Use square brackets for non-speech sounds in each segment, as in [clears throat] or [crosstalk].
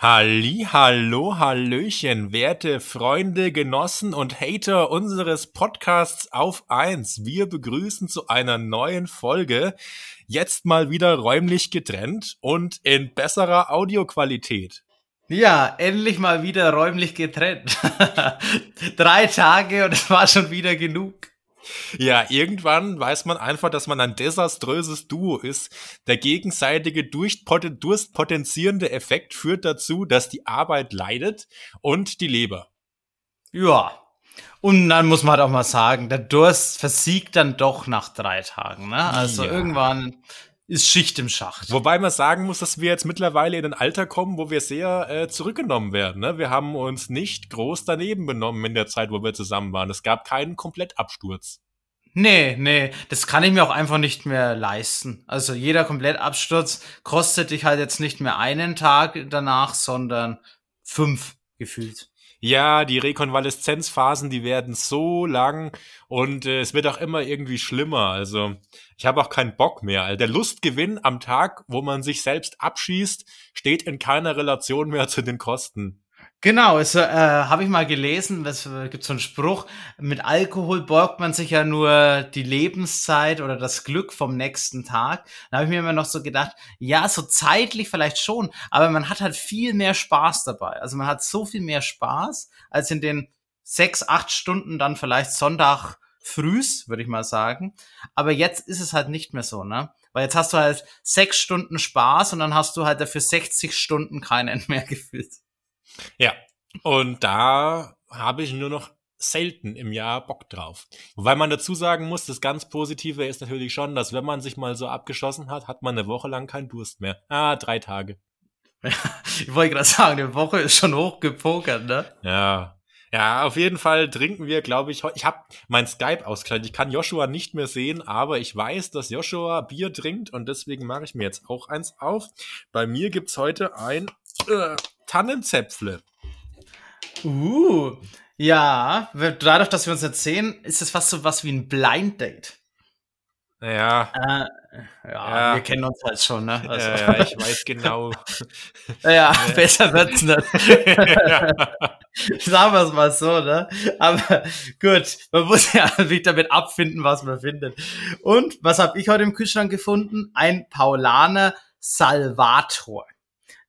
Halli, hallo, hallöchen, werte Freunde, Genossen und Hater unseres Podcasts auf eins. Wir begrüßen zu einer neuen Folge. Jetzt mal wieder räumlich getrennt und in besserer Audioqualität. Ja, endlich mal wieder räumlich getrennt. [laughs] Drei Tage und es war schon wieder genug. Ja, irgendwann weiß man einfach, dass man ein desaströses Duo ist. Der gegenseitige durstpotenzierende Effekt führt dazu, dass die Arbeit leidet und die Leber. Ja. Und dann muss man halt auch mal sagen, der Durst versiegt dann doch nach drei Tagen. Ne? Also ja. irgendwann ist Schicht im Schacht. Wobei man sagen muss, dass wir jetzt mittlerweile in ein Alter kommen, wo wir sehr äh, zurückgenommen werden. Ne? Wir haben uns nicht groß daneben benommen in der Zeit, wo wir zusammen waren. Es gab keinen Komplettabsturz. Nee, nee, das kann ich mir auch einfach nicht mehr leisten. Also jeder Komplettabsturz kostet dich halt jetzt nicht mehr einen Tag danach, sondern fünf gefühlt. Ja, die Rekonvaleszenzphasen, die werden so lang und äh, es wird auch immer irgendwie schlimmer. Also ich habe auch keinen Bock mehr. Also, der Lustgewinn am Tag, wo man sich selbst abschießt, steht in keiner Relation mehr zu den Kosten. Genau, also, äh, habe ich mal gelesen, es äh, gibt so einen Spruch, mit Alkohol borgt man sich ja nur die Lebenszeit oder das Glück vom nächsten Tag. Da habe ich mir immer noch so gedacht, ja, so zeitlich vielleicht schon, aber man hat halt viel mehr Spaß dabei. Also man hat so viel mehr Spaß, als in den sechs, acht Stunden dann vielleicht Sonntag frühs, würde ich mal sagen. Aber jetzt ist es halt nicht mehr so, ne? Weil jetzt hast du halt sechs Stunden Spaß und dann hast du halt dafür 60 Stunden keinen [laughs] mehr gefühlt. Ja, und da habe ich nur noch selten im Jahr Bock drauf. Wobei man dazu sagen muss, das ganz Positive ist natürlich schon, dass wenn man sich mal so abgeschossen hat, hat man eine Woche lang keinen Durst mehr. Ah, drei Tage. Ja, [laughs] ich wollte gerade sagen, eine Woche ist schon hochgepokert, ne? Ja. Ja, auf jeden Fall trinken wir, glaube ich, ich habe mein Skype ausgeschaltet. Ich kann Joshua nicht mehr sehen, aber ich weiß, dass Joshua Bier trinkt und deswegen mache ich mir jetzt auch eins auf. Bei mir gibt's heute ein äh, Tannenzäpfle. Uh, ja, dadurch, dass wir uns jetzt sehen, ist es fast so was wie ein Blind Date. Ja. Äh, ja, ja, wir kennen uns halt schon, ne? Also. Ja, ja, ich weiß genau. [laughs] ja, besser wird's nicht. [laughs] Sagen wir es mal so, ne? Aber gut, man muss ja sich damit abfinden, was man findet. Und was habe ich heute im Kühlschrank gefunden? Ein Paulaner Salvator.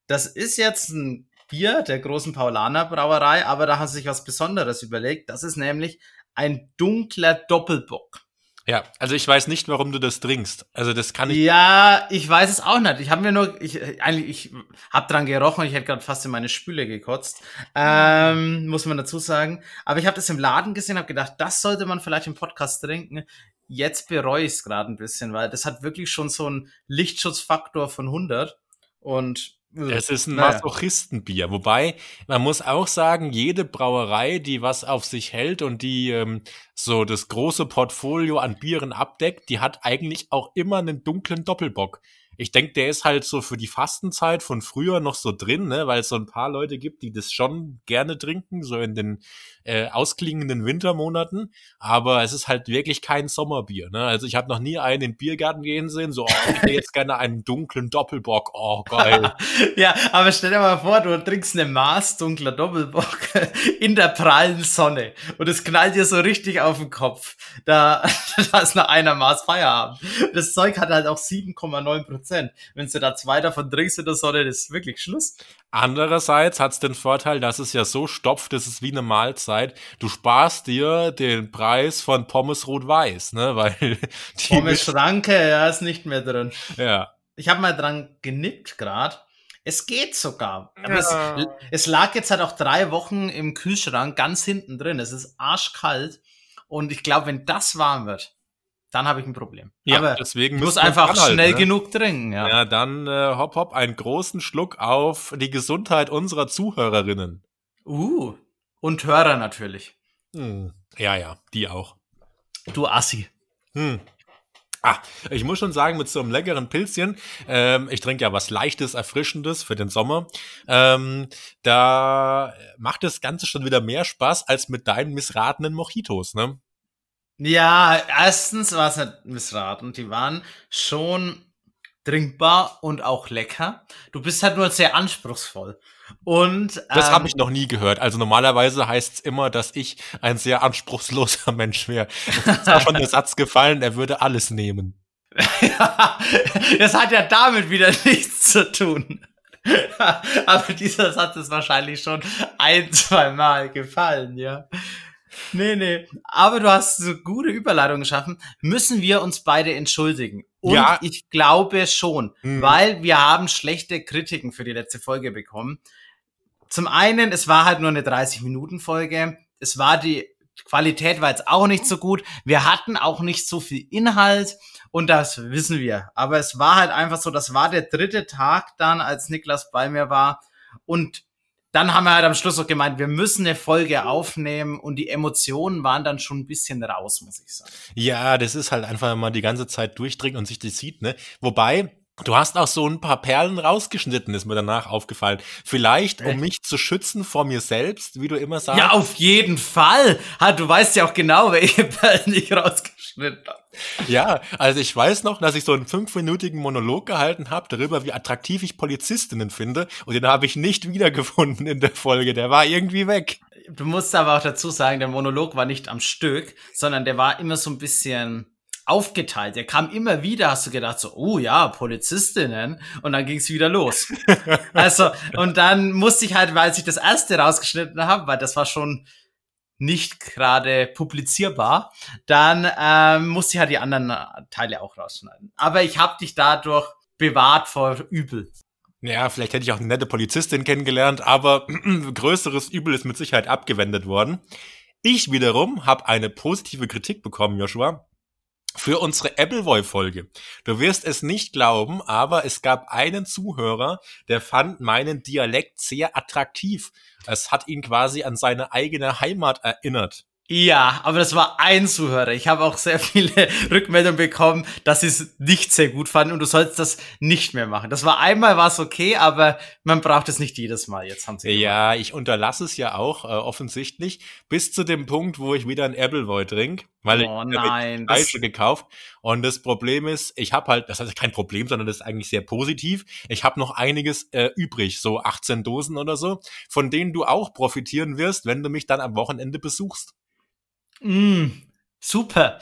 Das ist jetzt ein Bier der großen Paulaner Brauerei, aber da hat sich was Besonderes überlegt. Das ist nämlich ein dunkler Doppelbock. Ja, also ich weiß nicht, warum du das trinkst. Also das kann ich. Ja, ich weiß es auch nicht. Ich habe mir nur, ich eigentlich, ich habe dran gerochen. Ich hätte gerade fast in meine Spüle gekotzt, ähm, muss man dazu sagen. Aber ich habe das im Laden gesehen, habe gedacht, das sollte man vielleicht im Podcast trinken. Jetzt bereue ich es gerade ein bisschen, weil das hat wirklich schon so einen Lichtschutzfaktor von 100 und es ist ein naja. Masochistenbier. Wobei, man muss auch sagen, jede Brauerei, die was auf sich hält und die ähm, so das große Portfolio an Bieren abdeckt, die hat eigentlich auch immer einen dunklen Doppelbock ich denke, der ist halt so für die Fastenzeit von früher noch so drin, ne, weil es so ein paar Leute gibt, die das schon gerne trinken, so in den äh, ausklingenden Wintermonaten. Aber es ist halt wirklich kein Sommerbier. Ne? Also ich habe noch nie einen in den Biergarten gehen sehen, so, oh, ich hätte jetzt gerne einen dunklen Doppelbock. Oh, geil. [laughs] ja, aber stell dir mal vor, du trinkst eine Maß dunkler Doppelbock [laughs] in der prallen Sonne und es knallt dir so richtig auf den Kopf. Da, [laughs] da ist noch einer Maß Feierabend. Das Zeug hat halt auch 7,9 Prozent. Prozent. Wenn du da zwei davon trinkst in der Sonne, das ist wirklich Schluss. Andererseits hat es den Vorteil, dass es ja so stopft, das ist wie eine Mahlzeit. Du sparst dir den Preis von Pommes Rot-Weiß, ne, [laughs] weil Pommes Schranke, ja, ist nicht mehr drin. Ja. Ich habe mal dran genippt gerade. Es geht sogar. Aber ja. es, es lag jetzt halt auch drei Wochen im Kühlschrank ganz hinten drin. Es ist arschkalt. Und ich glaube, wenn das warm wird, dann habe ich ein Problem. Ja, Aber deswegen muss einfach schnell ne? genug trinken. Ja, ja dann äh, hopp hopp einen großen Schluck auf die Gesundheit unserer Zuhörerinnen. Uh, und Hörer natürlich. Hm. Ja, ja, die auch. Du Assi. Hm. Ah, ich muss schon sagen, mit so einem leckeren Pilzchen, ähm, ich trinke ja was Leichtes, Erfrischendes für den Sommer, ähm, da macht das Ganze schon wieder mehr Spaß als mit deinen missratenen Mojitos, ne? Ja, erstens war es nicht missraten. Die waren schon trinkbar und auch lecker. Du bist halt nur sehr anspruchsvoll. Und ähm, das habe ich noch nie gehört. Also normalerweise heißt es immer, dass ich ein sehr anspruchsloser [laughs] Mensch wäre. Es ist auch schon der Satz gefallen, er würde alles nehmen. ja, [laughs] das hat ja damit wieder [laughs] nichts zu tun. Aber dieser Satz ist wahrscheinlich schon ein, zwei Mal gefallen, ja. Nee, nee. Aber du hast so gute Überleitung geschaffen. Müssen wir uns beide entschuldigen? Und ja. ich glaube schon, mhm. weil wir haben schlechte Kritiken für die letzte Folge bekommen. Zum einen, es war halt nur eine 30-Minuten-Folge. Es war die Qualität war jetzt auch nicht so gut. Wir hatten auch nicht so viel Inhalt und das wissen wir. Aber es war halt einfach so, das war der dritte Tag dann, als Niklas bei mir war und dann haben wir halt am Schluss auch gemeint, wir müssen eine Folge aufnehmen und die Emotionen waren dann schon ein bisschen raus, muss ich sagen. Ja, das ist halt einfach, man die ganze Zeit durchdringt und sich das sieht, ne? Wobei, Du hast auch so ein paar Perlen rausgeschnitten, ist mir danach aufgefallen. Vielleicht, um mich zu schützen vor mir selbst, wie du immer sagst. Ja, auf jeden Fall. Du weißt ja auch genau, welche [laughs] Perlen ich rausgeschnitten habe. Ja, also ich weiß noch, dass ich so einen fünfminütigen Monolog gehalten habe darüber, wie attraktiv ich Polizistinnen finde. Und den habe ich nicht wiedergefunden in der Folge. Der war irgendwie weg. Du musst aber auch dazu sagen, der Monolog war nicht am Stück, sondern der war immer so ein bisschen aufgeteilt. Der kam immer wieder, hast du gedacht, so, oh ja, Polizistinnen. Und dann ging es wieder los. [laughs] also, und dann musste ich halt, weil ich das erste rausgeschnitten habe, weil das war schon nicht gerade publizierbar, dann ähm, musste ich halt die anderen Teile auch rausschneiden. Aber ich habe dich dadurch bewahrt vor Übel. Ja, vielleicht hätte ich auch eine nette Polizistin kennengelernt, aber [clears throat] größeres Übel ist mit Sicherheit abgewendet worden. Ich wiederum habe eine positive Kritik bekommen, Joshua, für unsere Appleboy-Folge. Du wirst es nicht glauben, aber es gab einen Zuhörer, der fand meinen Dialekt sehr attraktiv. Es hat ihn quasi an seine eigene Heimat erinnert. Ja, aber das war ein Zuhörer. Ich habe auch sehr viele [laughs] Rückmeldungen bekommen, dass sie es nicht sehr gut fanden und du sollst das nicht mehr machen. Das war einmal war es okay, aber man braucht es nicht jedes Mal. Jetzt haben sie Ja, gemacht. ich unterlasse es ja auch äh, offensichtlich bis zu dem Punkt, wo ich wieder ein Appleboy trinke, weil oh, ich nein, falsche gekauft und das Problem ist, ich habe halt, das heißt kein Problem, sondern das ist eigentlich sehr positiv. Ich habe noch einiges äh, übrig, so 18 Dosen oder so, von denen du auch profitieren wirst, wenn du mich dann am Wochenende besuchst. Mm, super.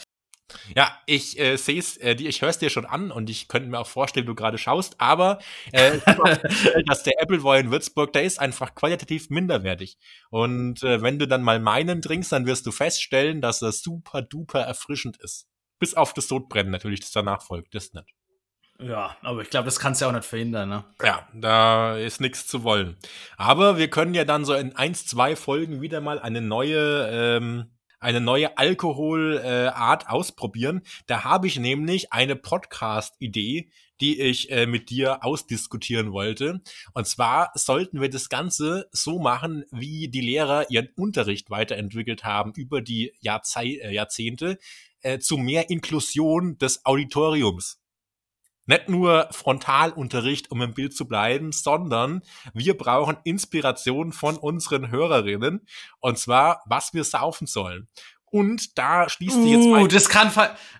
Ja, ich äh, sehe es, äh, ich höre es dir schon an und ich könnte mir auch vorstellen, du gerade schaust, aber äh, dass der Appleboy in Würzburg, der ist einfach qualitativ minderwertig. Und äh, wenn du dann mal meinen trinkst, dann wirst du feststellen, dass er super duper erfrischend ist. Bis auf das Sodbrennen natürlich, das danach folgt, das nicht. Ja, aber ich glaube, das kannst du ja auch nicht verhindern, ne? Ja, da ist nichts zu wollen. Aber wir können ja dann so in eins, zwei Folgen wieder mal eine neue ähm, eine neue Alkoholart äh, ausprobieren. Da habe ich nämlich eine Podcast-Idee, die ich äh, mit dir ausdiskutieren wollte. Und zwar sollten wir das Ganze so machen, wie die Lehrer ihren Unterricht weiterentwickelt haben über die Jahrzei äh, Jahrzehnte äh, zu mehr Inklusion des Auditoriums nicht nur Frontalunterricht, um im Bild zu bleiben, sondern wir brauchen Inspiration von unseren Hörerinnen und zwar, was wir saufen sollen. Und da schließt sich jetzt uh, das kann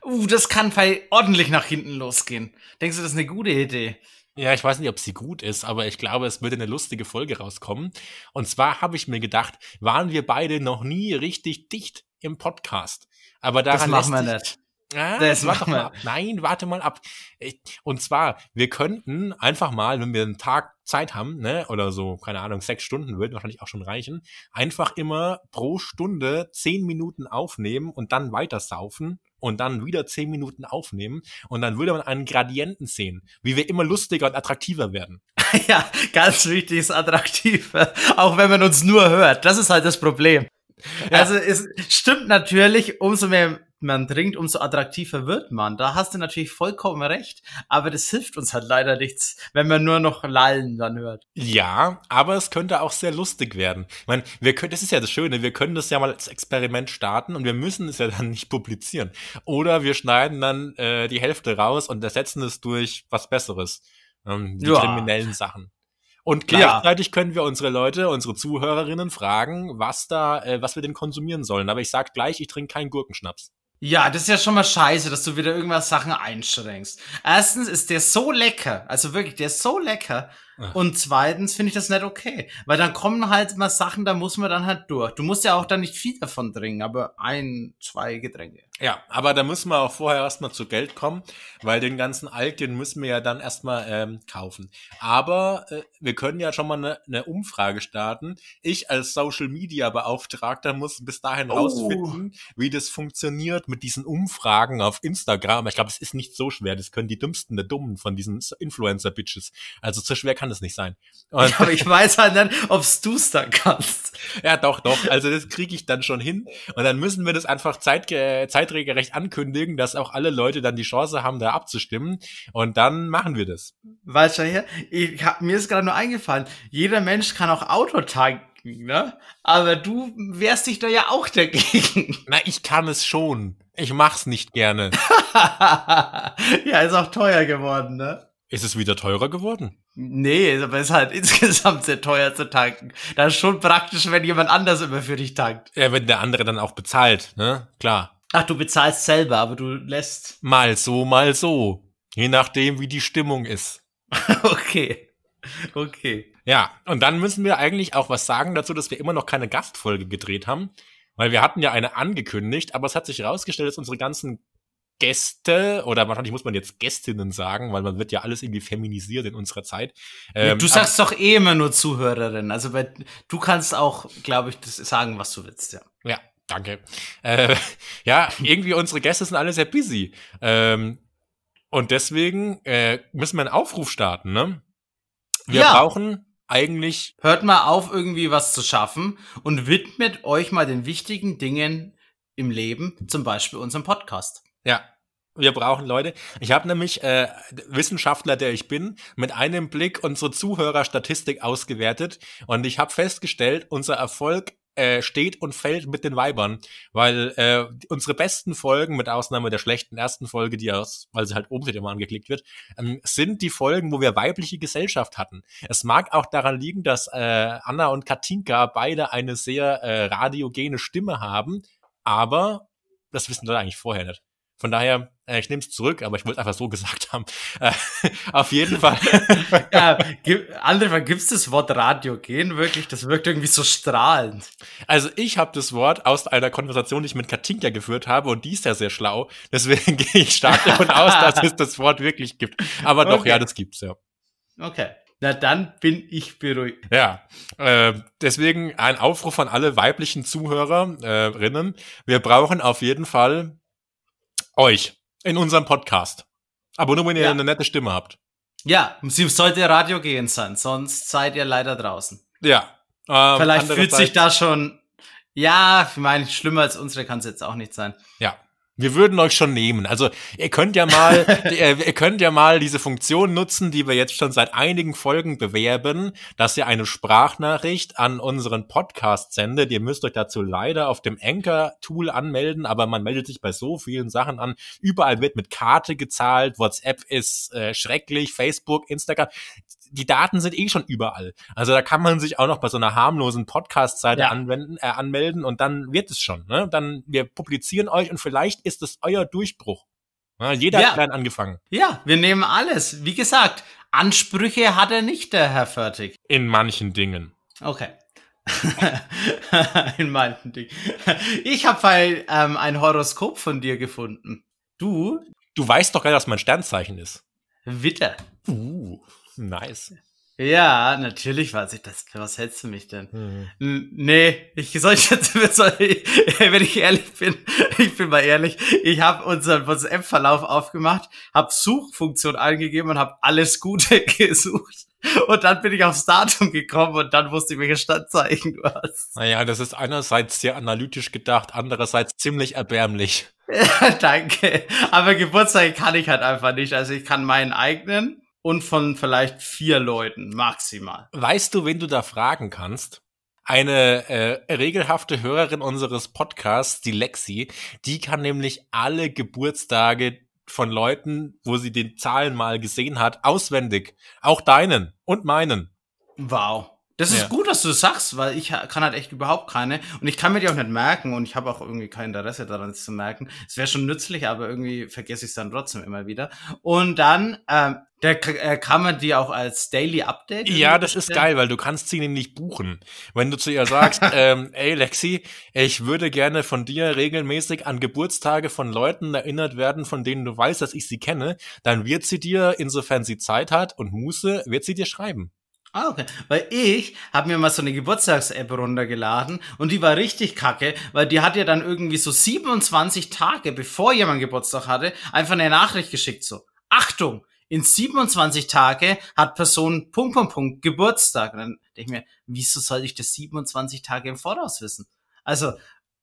uh, das kann ordentlich nach hinten losgehen. Denkst du, das ist eine gute Idee? Ja, ich weiß nicht, ob sie gut ist, aber ich glaube, es würde eine lustige Folge rauskommen. Und zwar habe ich mir gedacht, waren wir beide noch nie richtig dicht im Podcast. Aber daran das machen wir nicht. Ah, das machen wir. Nein, warte mal ab. Und zwar, wir könnten einfach mal, wenn wir einen Tag Zeit haben, ne, oder so, keine Ahnung, sechs Stunden wird wahrscheinlich auch schon reichen, einfach immer pro Stunde zehn Minuten aufnehmen und dann weiter saufen und dann wieder zehn Minuten aufnehmen und dann würde man einen Gradienten sehen, wie wir immer lustiger und attraktiver werden. [laughs] ja, ganz wichtig ist attraktiv, [laughs] auch wenn man uns nur hört. Das ist halt das Problem. Ja. Also es stimmt natürlich, umso mehr man trinkt, umso attraktiver wird man. Da hast du natürlich vollkommen recht, aber das hilft uns halt leider nichts, wenn man nur noch Lallen dann hört. Ja, aber es könnte auch sehr lustig werden. Ich meine, wir können, das ist ja das Schöne, wir können das ja mal als Experiment starten und wir müssen es ja [laughs] dann nicht publizieren. Oder wir schneiden dann äh, die Hälfte raus und ersetzen es durch was Besseres. Ähm, die ja. kriminellen Sachen. Und gleichzeitig ja. können wir unsere Leute, unsere Zuhörerinnen fragen, was da, äh, was wir denn konsumieren sollen. Aber ich sag gleich, ich trinke keinen Gurkenschnaps. Ja, das ist ja schon mal scheiße, dass du wieder irgendwas Sachen einschränkst. Erstens ist der so lecker, also wirklich, der ist so lecker. Ach. Und zweitens finde ich das nicht okay. Weil dann kommen halt mal Sachen, da muss man dann halt durch. Du musst ja auch dann nicht viel davon trinken, aber ein, zwei Getränke. Ja, aber da müssen wir auch vorher erstmal zu Geld kommen, weil den ganzen Alk, den müssen wir ja dann erstmal ähm, kaufen. Aber äh, wir können ja schon mal eine ne Umfrage starten. Ich als Social Media Beauftragter muss bis dahin oh. rausfinden, wie das funktioniert mit diesen Umfragen auf Instagram. Ich glaube, es ist nicht so schwer. Das können die dümmsten der Dummen von diesen Influencer-Bitches. Also so schwer kann es nicht sein. Und aber ich weiß halt nicht, ob du es dann kannst. [laughs] Ja, doch, doch. Also das kriege ich dann schon hin. Und dann müssen wir das einfach zeit zeitregelrecht ankündigen, dass auch alle Leute dann die Chance haben, da abzustimmen. Und dann machen wir das. Weißt du, ich hab, mir ist gerade nur eingefallen, jeder Mensch kann auch Auto tanken. Ne? Aber du wehrst dich da ja auch dagegen. [laughs] Na, ich kann es schon. Ich mach's nicht gerne. [laughs] ja, ist auch teuer geworden, ne? Ist es wieder teurer geworden? Nee, aber es ist halt [laughs] insgesamt sehr teuer zu tanken. Das ist schon praktisch, wenn jemand anders immer für dich tankt. Ja, wenn der andere dann auch bezahlt, ne? Klar. Ach, du bezahlst selber, aber du lässt. Mal so, mal so. Je nachdem, wie die Stimmung ist. [laughs] okay. Okay. Ja, und dann müssen wir eigentlich auch was sagen dazu, dass wir immer noch keine Gastfolge gedreht haben. Weil wir hatten ja eine angekündigt, aber es hat sich herausgestellt, dass unsere ganzen Gäste, oder wahrscheinlich muss man jetzt Gästinnen sagen, weil man wird ja alles irgendwie feminisiert in unserer Zeit. Ähm, du sagst doch eh immer nur Zuhörerin. Also bei, du kannst auch, glaube ich, das sagen, was du willst, ja. Ja, Danke. Äh, [laughs] ja, irgendwie unsere Gäste sind alle sehr busy. Ähm, und deswegen äh, müssen wir einen Aufruf starten, ne? Wir ja. brauchen eigentlich. Hört mal auf, irgendwie was zu schaffen und widmet euch mal den wichtigen Dingen im Leben, zum Beispiel unserem Podcast. Ja, wir brauchen Leute. Ich habe nämlich äh, Wissenschaftler, der ich bin, mit einem Blick unsere Zuhörerstatistik ausgewertet und ich habe festgestellt, unser Erfolg äh, steht und fällt mit den Weibern, weil äh, unsere besten Folgen, mit Ausnahme der schlechten ersten Folge, die aus, weil sie halt oben immer angeklickt wird, ähm, sind die Folgen, wo wir weibliche Gesellschaft hatten. Es mag auch daran liegen, dass äh, Anna und Katinka beide eine sehr äh, radiogene Stimme haben, aber das wissen Leute eigentlich vorher nicht. Von daher, äh, ich nehme es zurück, aber ich wollte einfach so [laughs] gesagt haben. Äh, auf jeden Fall. [laughs] ja, andere gibt es das Wort Radiogen wirklich? Das wirkt irgendwie so strahlend. Also ich habe das Wort aus einer Konversation, die ich mit Katinka geführt habe und die ist ja sehr schlau. Deswegen [laughs] gehe ich stark davon aus, dass es das Wort wirklich gibt. Aber doch, okay. ja, das gibt's ja. Okay. Na dann bin ich beruhigt. Ja, äh, deswegen ein Aufruf an alle weiblichen Zuhörerinnen. Wir brauchen auf jeden Fall euch in unserem Podcast. Aber nur, wenn ihr ja. eine nette Stimme habt. Ja, sie sollte Radio gehen sein, sonst seid ihr leider draußen. Ja. Ähm, Vielleicht fühlt sich da schon, ja, ich meine, schlimmer als unsere kann es jetzt auch nicht sein. Ja. Wir würden euch schon nehmen. Also ihr könnt ja mal, [laughs] ihr könnt ja mal diese Funktion nutzen, die wir jetzt schon seit einigen Folgen bewerben, dass ihr eine Sprachnachricht an unseren Podcast sendet. Ihr müsst euch dazu leider auf dem Anchor-Tool anmelden, aber man meldet sich bei so vielen Sachen an. Überall wird mit Karte gezahlt. WhatsApp ist äh, schrecklich, Facebook, Instagram die Daten sind eh schon überall. Also da kann man sich auch noch bei so einer harmlosen Podcast-Seite ja. anwenden, äh, anmelden und dann wird es schon. Ne? Dann wir publizieren euch und vielleicht ist es euer Durchbruch. Ja, jeder ja. hat klein angefangen. Ja, wir nehmen alles. Wie gesagt, Ansprüche hat er nicht, der Herr Fertig. In manchen Dingen. Okay. [laughs] In manchen Dingen. Ich habe ähm, ein Horoskop von dir gefunden. Du? Du weißt doch gar nicht, was mein Sternzeichen ist. Witter. Uh. Nice. Ja, natürlich weiß ich das. Was hältst du mich denn? Mhm. Nee, ich soll jetzt, [laughs] [laughs] wenn ich ehrlich bin, [laughs] ich bin mal ehrlich, ich habe unseren WhatsApp-Verlauf aufgemacht, habe Suchfunktion eingegeben und habe alles Gute gesucht. Und dann bin ich aufs Datum gekommen und dann wusste ich, welche Standzeichen du hast. Naja, das ist einerseits sehr analytisch gedacht, andererseits ziemlich erbärmlich. Danke. Aber Geburtstag kann ich halt einfach nicht. Also ich kann meinen eigenen und von vielleicht vier Leuten maximal. Weißt du, wen du da fragen kannst? Eine äh, regelhafte Hörerin unseres Podcasts, die Lexi, die kann nämlich alle Geburtstage von Leuten, wo sie den Zahlen mal gesehen hat, auswendig. Auch deinen und meinen. Wow. Das ist Ja. gut, dass du das sagst, weil ich kann halt echt überhaupt keine. Und ich kann mir die auch nicht merken und ich habe auch irgendwie kein Interesse daran, es zu merken. Es wäre schon nützlich, aber irgendwie vergesse ich es dann trotzdem immer wieder. Und dann, ähm, der, äh, kann man die auch als Daily Update? Ja, das ist geil, weil du kannst sie nämlich buchen. Wenn du zu ihr sagst, [laughs] ähm, ey Lexi, ich würde gerne von dir regelmäßig an Geburtstage von Leuten erinnert werden, von denen du weißt, dass ich sie kenne, dann wird sie dir, insofern sie Zeit hat und Muße, wird sie dir schreiben. Ah, okay. Weil ich habe mir mal so eine Geburtstags-App runtergeladen und die war richtig kacke, weil die hat ja dann irgendwie so 27 Tage, bevor jemand Geburtstag hatte, einfach eine Nachricht geschickt so. Achtung! In 27 Tage hat Person Punkt, Punkt, Punkt Geburtstag. Und dann denke ich mir, wieso soll ich das 27 Tage im Voraus wissen? Also,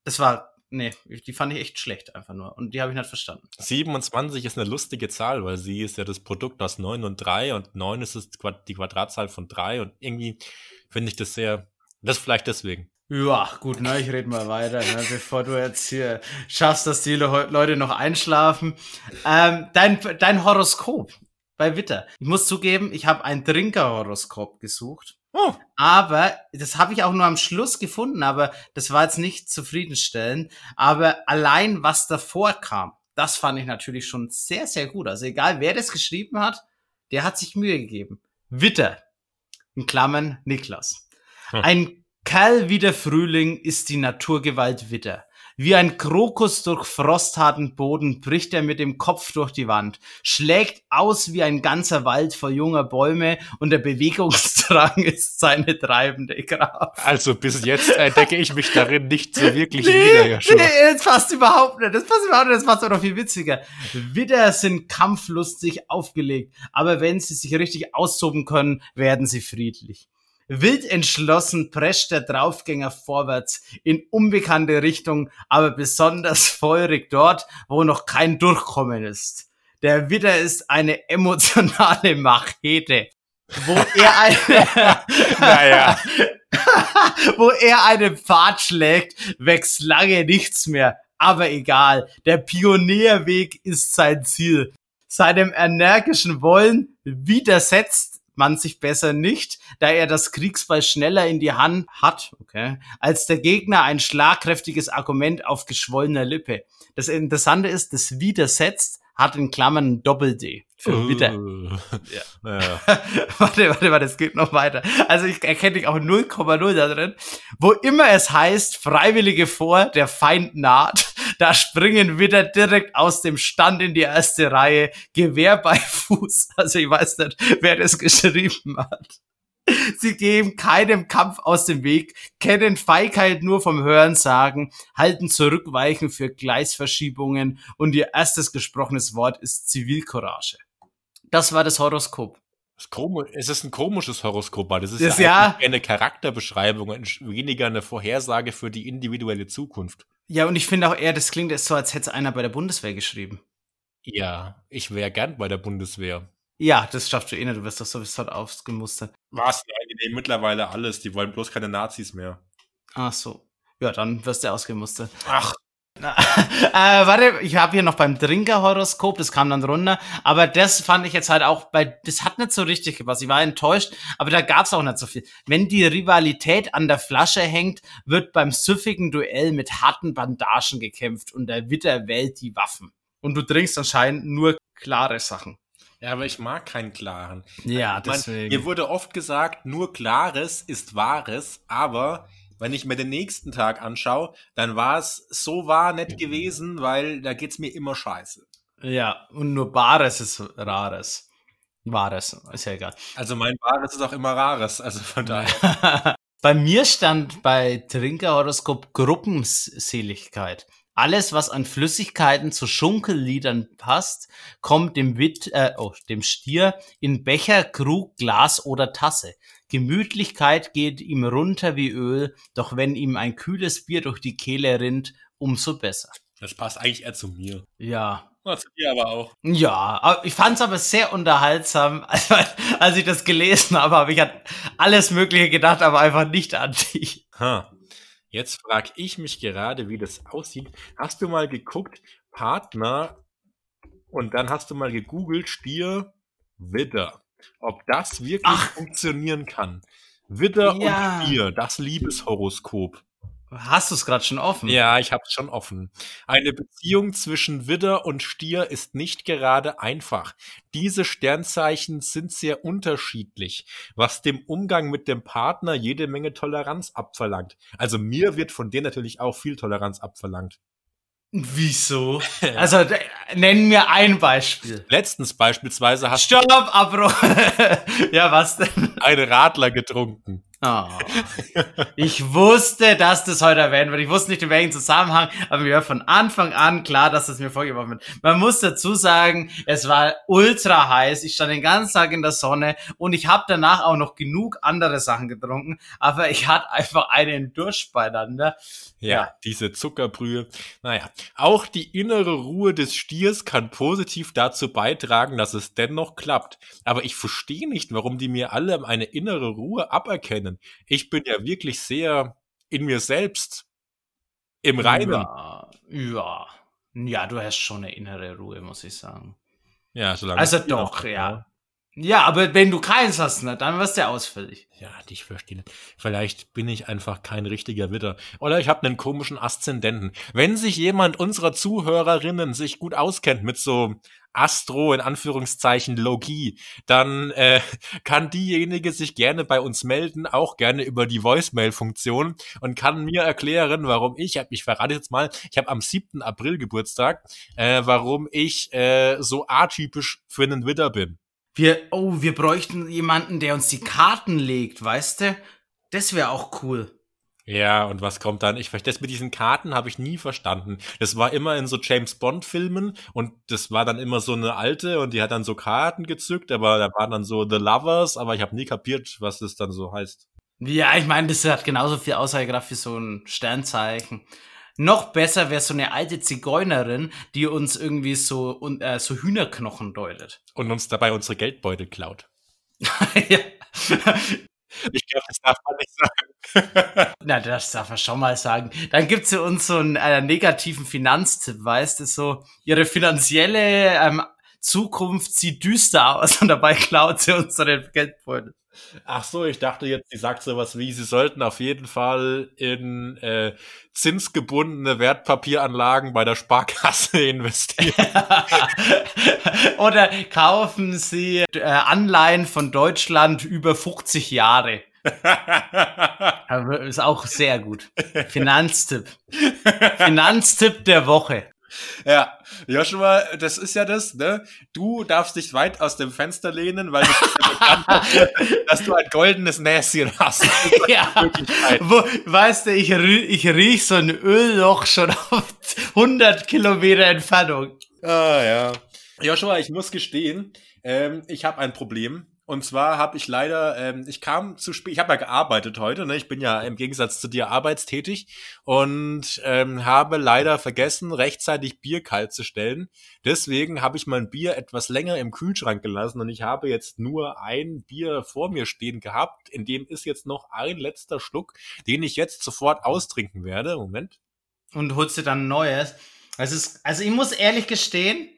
das war, nee, die fand ich echt schlecht einfach nur. Und die habe ich nicht verstanden. 27 ist eine lustige Zahl, weil sie ist ja das Produkt aus 9 und 3 und 9 ist es die Quadratzahl von 3 und irgendwie finde ich das sehr, das vielleicht deswegen. Ja, gut, ne, ich rede mal weiter, ne, bevor du jetzt hier schaffst, dass die Le Leute noch einschlafen. Ähm, dein, dein Horoskop bei Witter. Ich muss zugeben, ich habe ein Trinkerhoroskop gesucht. Oh, Aber das habe ich auch nur am Schluss gefunden, aber das war jetzt nicht zufriedenstellend. Aber allein was davor kam, das fand ich natürlich schon sehr, sehr gut. Also egal, wer das geschrieben hat, der hat sich Mühe gegeben. Witter. In Klammern Niklas. Hm. Ein Kerl wie der Frühling ist die Naturgewalt Witter. Wie ein Krokus durch frostharten Boden bricht er mit dem Kopf durch die Wand, schlägt aus wie ein ganzer Wald voll junger Bäume und der Bewegungsdrang [laughs] ist seine treibende Kraft. also bis jetzt entdecke ich mich darin nicht so wirklich wieder, ja schon. nee, das passt überhaupt nicht. Das passt überhaupt nicht. Das macht es noch viel witziger. Widder sind kampflustig aufgelegt, aber wenn sie sich richtig austoben können, werden sie friedlich. Wild entschlossen prescht der Draufgänger vorwärts in unbekannte Richtung, aber besonders feurig dort, wo noch kein Durchkommen ist. Der Widder ist eine emotionale [laughs] Machete, wo er eine, [laughs] Naja. [laughs] wo er einen Pfad schlägt, wächst lange nichts mehr. Aber egal, der Pionierweg ist sein Ziel. Seinem energischen Wollen widersetzt man sich besser nicht, da er das Kriegsball schneller in die Hand hat, okay, als der Gegner ein schlagkräftiges Argument auf geschwollener Lippe. Das Interessante ist, das widersetzt hat in Klammern ein Doppel-D für Witter. Uh, Ja. ja. [laughs] warte, warte, warte, es geht noch weiter. Also ich erkenne dich auch 0,0 da drin. Wo immer es heißt, Freiwillige vor, der Feind naht, da springen wieder direkt aus dem Stand in die erste Reihe, Gewehr bei [laughs] Fuß. Also ich weiß nicht, wer das geschrieben hat. Sie geben keinem Kampf aus dem Weg, kennen Feigheit nur vom Hören sagen, halten Zurückweichen für Gleisverschiebungen und ihr erstes gesprochenes Wort ist Zivilcourage. Das war das Horoskop. Es ist ein komisches Horoskop, weil das ist Das- ja, ja. eine Charakterbeschreibung und weniger eine Vorhersage für die individuelle Zukunft. Ja, und ich finde auch eher, das klingt jetzt so, als hätte es einer bei der Bundeswehr geschrieben. Ja, ich wäre gern bei der Bundeswehr. Ja, das schaffst du eh nicht, du wirst doch sowieso ausgemustert. Was? Nein, die nehmen mittlerweile alles. Die wollen bloß keine Nazis mehr. Ach so. Ja, dann wirst du ausgemustert. Ach, [laughs] äh, warte, ich habe hier noch beim Trinkerhoroskop, das kam dann runter, aber das fand ich jetzt halt auch bei, das hat nicht so richtig gepasst. Ich war enttäuscht, aber da gab's auch nicht so viel. Wenn die Rivalität an der Flasche hängt, wird beim süffigen Duell mit harten Bandagen gekämpft und der Witter wählt die Waffen. Und du trinkst anscheinend nur klare Sachen. ja, aber ich mag keinen klaren. Ja, Ich mein, mir wurde oft gesagt, nur Klares ist Wahres, aber wenn ich mir den nächsten Tag anschaue, dann war es so wahr nicht gewesen, weil da geht's mir immer scheiße. Ja, und nur Bares ist Rares. Wahres, ist ja egal. Also mein Wahres ist auch immer Rares, also von daher. [laughs] bei mir stand bei Trinkerhoroskop Gruppenseligkeit. Alles, was an Flüssigkeiten zu Schunkelliedern passt, kommt dem, Witt, äh, oh, dem Stier in Becher, Krug, Glas oder Tasse. Gemütlichkeit geht ihm runter wie Öl, doch wenn ihm ein kühles Bier durch die Kehle rinnt, umso besser. Das passt eigentlich eher zu mir. Ja, Ja, zu dir aber auch. ja, ich fand es aber sehr unterhaltsam. [laughs] Also, als ich das gelesen habe, habe ich an alles Mögliche gedacht, aber einfach nicht an dich. Ha. Jetzt frage ich mich gerade, wie das aussieht. Hast du mal geguckt, Partner, und dann hast du mal gegoogelt, Stier, Widder. Ob das wirklich Ach. funktionieren kann. Widder ja. und Stier, das Liebeshoroskop. Hast du es gerade schon offen? Ja, ich habe es schon offen. Eine Beziehung zwischen Widder und Stier ist nicht gerade einfach. Diese Sternzeichen sind sehr unterschiedlich, was dem Umgang mit dem Partner jede Menge Toleranz abverlangt. Also mir wird von denen natürlich auch viel Toleranz abverlangt. Wieso? Also nenn mir ein Beispiel. Letztens beispielsweise hast Stopp, Abbruch. [laughs] ja, was denn? Einen Radler getrunken. Oh. Ich wusste, dass das heute erwähnt wird. Ich wusste nicht in welchem Zusammenhang, aber mir war von Anfang an klar, dass das mir vorgeworfen wird. Man muss dazu sagen, es war ultra heiß. Ich stand den ganzen Tag in der Sonne und ich habe danach auch noch genug andere Sachen getrunken, aber ich hatte einfach einen Durst beieinander. Ja, ja, diese Zuckerbrühe. Naja, auch die innere Ruhe des Stiers kann positiv dazu beitragen, dass es dennoch klappt. Aber ich verstehe nicht, warum die mir alle eine innere Ruhe aberkennen können. Ich bin ja wirklich sehr in mir selbst im Reinen. Ja, ja. Ja, du hast schon eine innere Ruhe, muss ich sagen. Ja, solange Also doch, ja. Ja, aber wenn du keins hast, ne, dann wirst du ausfällig. Ja, dich verstehe. Vielleicht bin ich einfach kein richtiger Witter. Oder ich habe einen komischen Aszendenten. Wenn sich jemand unserer Zuhörerinnen sich gut auskennt mit so Astro in Anführungszeichen Logie, dann äh, [laughs] kann diejenige sich gerne bei uns melden, auch gerne über die Voicemail-Funktion und kann mir erklären, warum ich, ich verrate jetzt mal, ich habe am 7. April Geburtstag, äh, warum ich äh, so atypisch für einen Widder bin. Wir, oh, wir bräuchten jemanden, der uns die Karten legt, weißt du? Das wäre auch cool. Ja, und was kommt dann? Ich verstehe das mit diesen Karten habe ich nie verstanden. Das war immer in so James Bond Filmen und das war dann immer so eine alte und die hat dann so Karten gezückt, aber da waren dann so The Lovers, aber ich habe nie kapiert, was das dann so heißt. Ja, ich meine, das hat genauso viel Aussagekraft wie so ein Sternzeichen. Noch besser wäre so eine alte Zigeunerin, die uns irgendwie so, äh, so Hühnerknochen deutet. Und uns dabei unsere Geldbeutel klaut. [laughs] ja. Ich glaube, das darf man nicht sagen. [laughs] Na, das darf man schon mal sagen. Dann gibt sie uns so einen äh, negativen Finanztipp, weißt du, so ihre finanzielle ähm, Zukunft sieht düster aus [laughs] und dabei klaut sie uns so den Geldbeutel. Ach so, ich dachte jetzt, sie sagt sowas wie, sie sollten auf jeden Fall in äh, zinsgebundene Wertpapieranlagen bei der Sparkasse [laughs] investieren. [laughs] Oder kaufen sie äh, Anleihen von Deutschland über 50 Jahre. ist auch sehr gut. Finanztipp. Finanztipp der Woche. [laughs] Ja, Joshua, das ist ja das, ne? Du darfst dich weit aus dem Fenster lehnen, weil du [laughs] dass du ein goldenes Näschen hast. [laughs] ja. Wo, weißt du, ich, ich riech so ein Ölloch schon auf 100 Kilometer Entfernung. Ah, ja. Joshua, ich muss gestehen, ähm, ich habe ein Problem. Und zwar habe ich leider, ähm, ich kam zu spät, ich habe ja gearbeitet heute, ne? ich bin ja im Gegensatz zu dir arbeitstätig und ähm, habe leider vergessen, rechtzeitig Bier kalt zu stellen. Deswegen habe ich mein Bier etwas länger im Kühlschrank gelassen und ich habe jetzt nur ein Bier vor mir stehen gehabt. In dem ist jetzt noch ein letzter Schluck, den ich jetzt sofort austrinken werde. Moment. Und holst du dann ein neues? Also, ist, also ich muss ehrlich gestehen,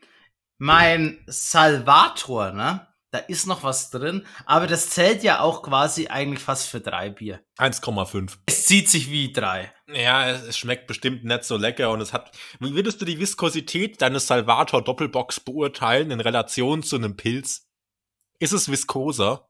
mein Salvator, ne? Da ist noch was drin, aber das zählt ja auch quasi eigentlich fast für drei Bier. 1,5. Es zieht sich wie drei. Ja, es schmeckt bestimmt nicht so lecker und es hat. Wie würdest du die Viskosität deines Salvator Doppelbox beurteilen in Relation zu einem Pilz? Ist es viskoser?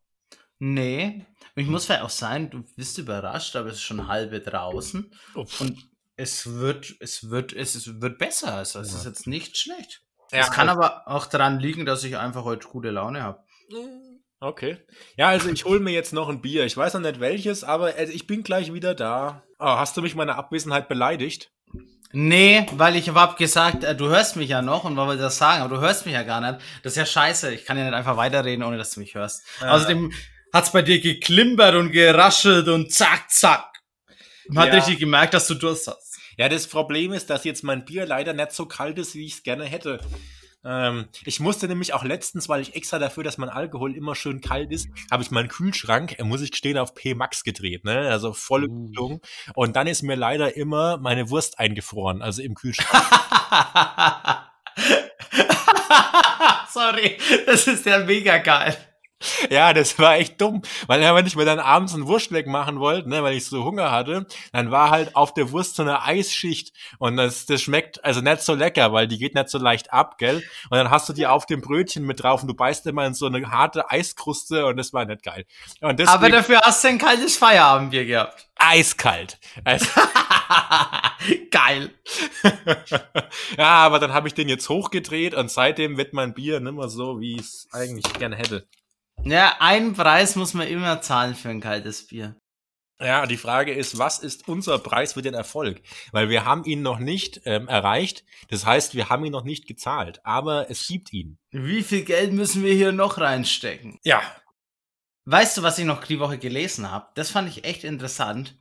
Nee. Ich muss vielleicht auch sein, du bist überrascht, aber es ist schon halbe draußen. Uff. Und es wird, es wird, es wird besser. Also es ist jetzt nicht schlecht. Es ja, kann aber auch daran liegen, dass ich einfach heute gute Laune habe. Okay. Ja, also ich hole mir jetzt noch ein Bier. Ich weiß noch nicht welches, aber also ich bin gleich wieder da. Oh, hast du mich meine Abwesenheit beleidigt? Nee, weil ich hab gesagt, äh, du hörst mich ja noch und wollte das sagen, aber du hörst mich ja gar nicht. Das ist ja scheiße. Ich kann ja nicht einfach weiterreden, ohne dass du mich hörst. Ja. Außerdem hat's bei dir geklimpert und geraschelt und zack, zack. Man hat ja. richtig gemerkt, dass du Durst hast. Ja, das Problem ist, dass jetzt mein Bier leider nicht so kalt ist, wie ich es gerne hätte. Ähm, ich musste nämlich auch letztens, weil ich extra dafür, dass mein Alkohol immer schön kalt ist, habe ich meinen Kühlschrank, äh, muss ich gestehen, auf P Max gedreht, ne? Also volle uh. Kühlung. Und dann ist mir leider immer meine Wurst eingefroren, also im Kühlschrank. [laughs] Sorry, das ist ja mega geil. Ja, das war echt dumm. Weil wenn ich mir dann abends einen Wurstleck machen wollte, ne, weil ich so Hunger hatte, dann war halt auf der Wurst so eine Eisschicht. Und das, das schmeckt also nicht so lecker, weil die geht nicht so leicht ab, gell? Und dann hast du die auf dem Brötchen mit drauf und du beißt immer in so eine harte Eiskruste und das war nicht geil. Deswegen, Aber dafür hast du ein kaltes Feierabendbier gehabt. Eiskalt. Also, [laughs] geil. [laughs] ja, aber dann habe ich den jetzt hochgedreht und seitdem wird mein Bier nimmer so, wie ich es eigentlich gerne hätte. Ja, einen Preis muss man immer zahlen für ein kaltes Bier. Ja, die Frage ist, was ist unser Preis für den Erfolg? Weil wir haben ihn noch nicht ähm, erreicht. Das heißt, wir haben ihn noch nicht gezahlt, aber es gibt ihn. Wie viel Geld müssen wir hier noch reinstecken? Ja. Weißt du, was ich noch die Woche gelesen habe? Das fand ich echt interessant.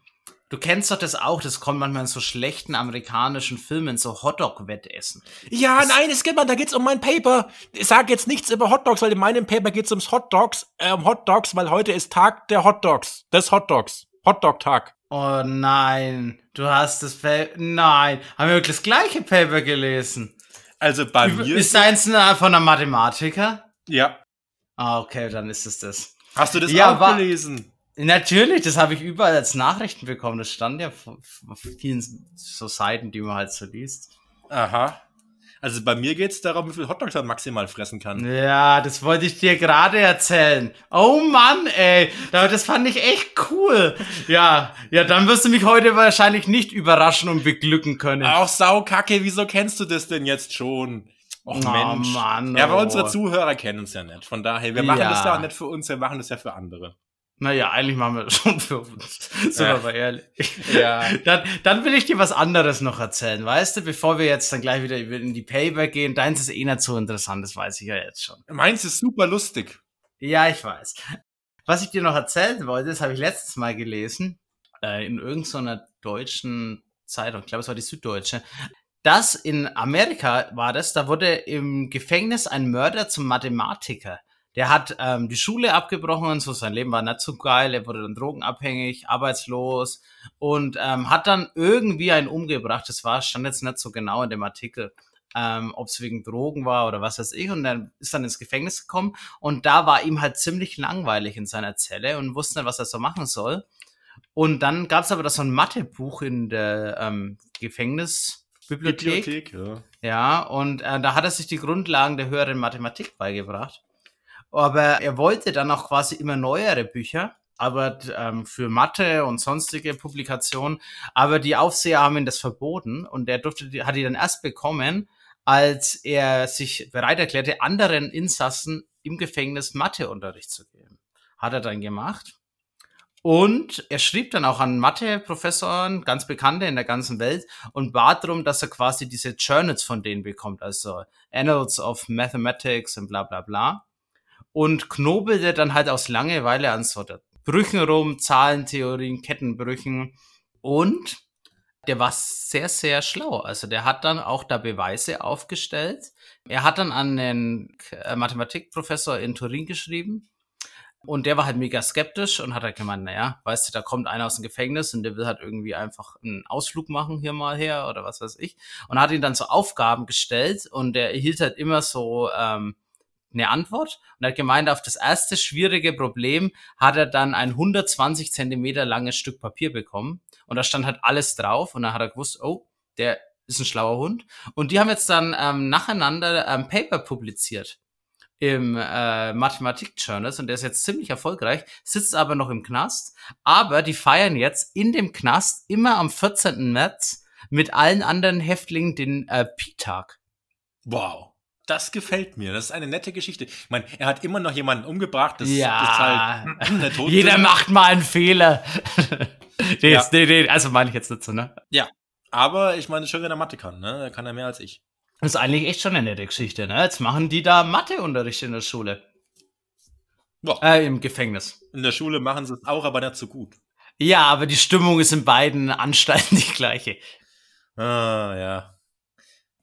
Du kennst doch das auch, das kommt manchmal in so schlechten amerikanischen Filmen, so Hotdog-Wettessen. Ja, das nein, es geht mal, da geht's um mein Paper. Ich sag jetzt nichts über Hotdogs, weil in meinem Paper geht's ums Hotdogs, äh, um Hotdogs, weil heute ist Tag der Hotdogs, des Hotdogs. Hotdog-Tag. Oh nein, du hast das Paper, nein, haben wir wirklich das gleiche Paper gelesen? Also bei mir. Ist deins von einem Mathematiker? Ja. Ah, okay, dann ist es das. Hast du das ja, auch gelesen? Natürlich, das habe ich überall als Nachrichten bekommen. Das stand ja auf vielen so Seiten, die man halt so liest. Aha. Also bei mir geht es darum, wie viel Hotdogs man maximal fressen kann. Ja, das wollte ich dir gerade erzählen. Oh Mann, ey. Das fand ich echt cool. Ja, ja, dann wirst du mich heute wahrscheinlich nicht überraschen und beglücken können. Auch Saukacke, wieso kennst du das denn jetzt schon? Och oh, Mensch. Mann, oh. Ja, aber unsere Zuhörer kennen uns ja nicht. Von daher, wir machen ja. das ja auch nicht für uns, wir machen das ja für andere. Naja, eigentlich machen wir das schon für uns. [laughs] Sind wir aber ehrlich. Ja. Dann, dann will ich dir was anderes noch erzählen, weißt du, bevor wir jetzt dann gleich wieder in die Payback gehen. Deins ist eh nicht so interessant, das weiß ich ja jetzt schon. Meins ist super lustig. Ja, ich weiß. Was ich dir noch erzählen wollte, das habe ich letztes Mal gelesen, äh, in irgendeiner deutschen Zeitung, ich glaube, es war die Süddeutsche. Das in Amerika war das, da wurde im Gefängnis ein Mörder zum Mathematiker. Der hat ähm, die Schule abgebrochen und so, sein Leben war nicht so geil, er wurde dann drogenabhängig, arbeitslos und ähm, hat dann irgendwie einen umgebracht. Das war, stand jetzt nicht so genau in dem Artikel, ähm, ob es wegen Drogen war oder was weiß ich. Und dann ist dann ins Gefängnis gekommen und da war ihm halt ziemlich langweilig in seiner Zelle und wusste nicht, was er so machen soll. Und dann gab es aber da so ein Mathebuch in der ähm, Gefängnisbibliothek. Bibliothek, ja. ja, und äh, da hat er sich die Grundlagen der höheren Mathematik beigebracht. Aber er wollte dann auch quasi immer neuere Bücher, aber ähm, für Mathe und sonstige Publikationen. Aber die Aufseher haben ihn das verboten und er durfte, hat die dann erst bekommen, als er sich bereit erklärte, anderen Insassen im Gefängnis Matheunterricht zu geben. Hat er dann gemacht. Und er schrieb dann auch an Mathe-Professoren, ganz bekannte in der ganzen Welt, und bat darum, dass er quasi diese Journals von denen bekommt, also Annals of Mathematics und bla bla bla und knobelte dann halt aus Langeweile an so Brüchen rum, Zahlentheorien, Kettenbrüchen und der war sehr, sehr schlau. Also der hat dann auch da Beweise aufgestellt. Er hat dann an den äh, Mathematikprofessor in Turin geschrieben und der war halt mega skeptisch und hat halt gemeint, naja, weißt du, da kommt einer aus dem Gefängnis und der will halt irgendwie einfach einen Ausflug machen hier mal her oder was weiß ich. Und hat ihn dann so Aufgaben gestellt und der erhielt halt immer so ähm, eine Antwort und hat gemeint, auf das erste schwierige Problem hat er dann ein 120 Zentimeter langes Stück Papier bekommen und da stand halt alles drauf und dann hat er gewusst, oh, der ist ein schlauer Hund. Und die haben jetzt dann ähm, nacheinander ein ähm, Paper publiziert im äh, Mathematik-Journals und der ist jetzt ziemlich erfolgreich, sitzt aber noch im Knast. Aber die feiern jetzt in dem Knast immer am 14. März mit allen anderen Häftlingen den äh, Pi-Tag. Wow. Das gefällt mir. Das ist eine nette Geschichte. Ich meine, er hat immer noch jemanden umgebracht. Das, ja, das ist halt jeder macht mal einen Fehler. [laughs] nee, ja. nee, nee, also meine ich jetzt dazu, ne? Ja, aber ich meine, schon wenn er Mathe kann, ne? Da kann er mehr als ich. Das ist eigentlich echt schon eine nette Geschichte, ne? Jetzt machen die da Matheunterricht in der Schule. Ja. Äh, im Gefängnis. In der Schule machen sie es auch, aber nicht so gut. Ja, aber die Stimmung ist in beiden Anstalten [laughs] die gleiche. Ah, ja.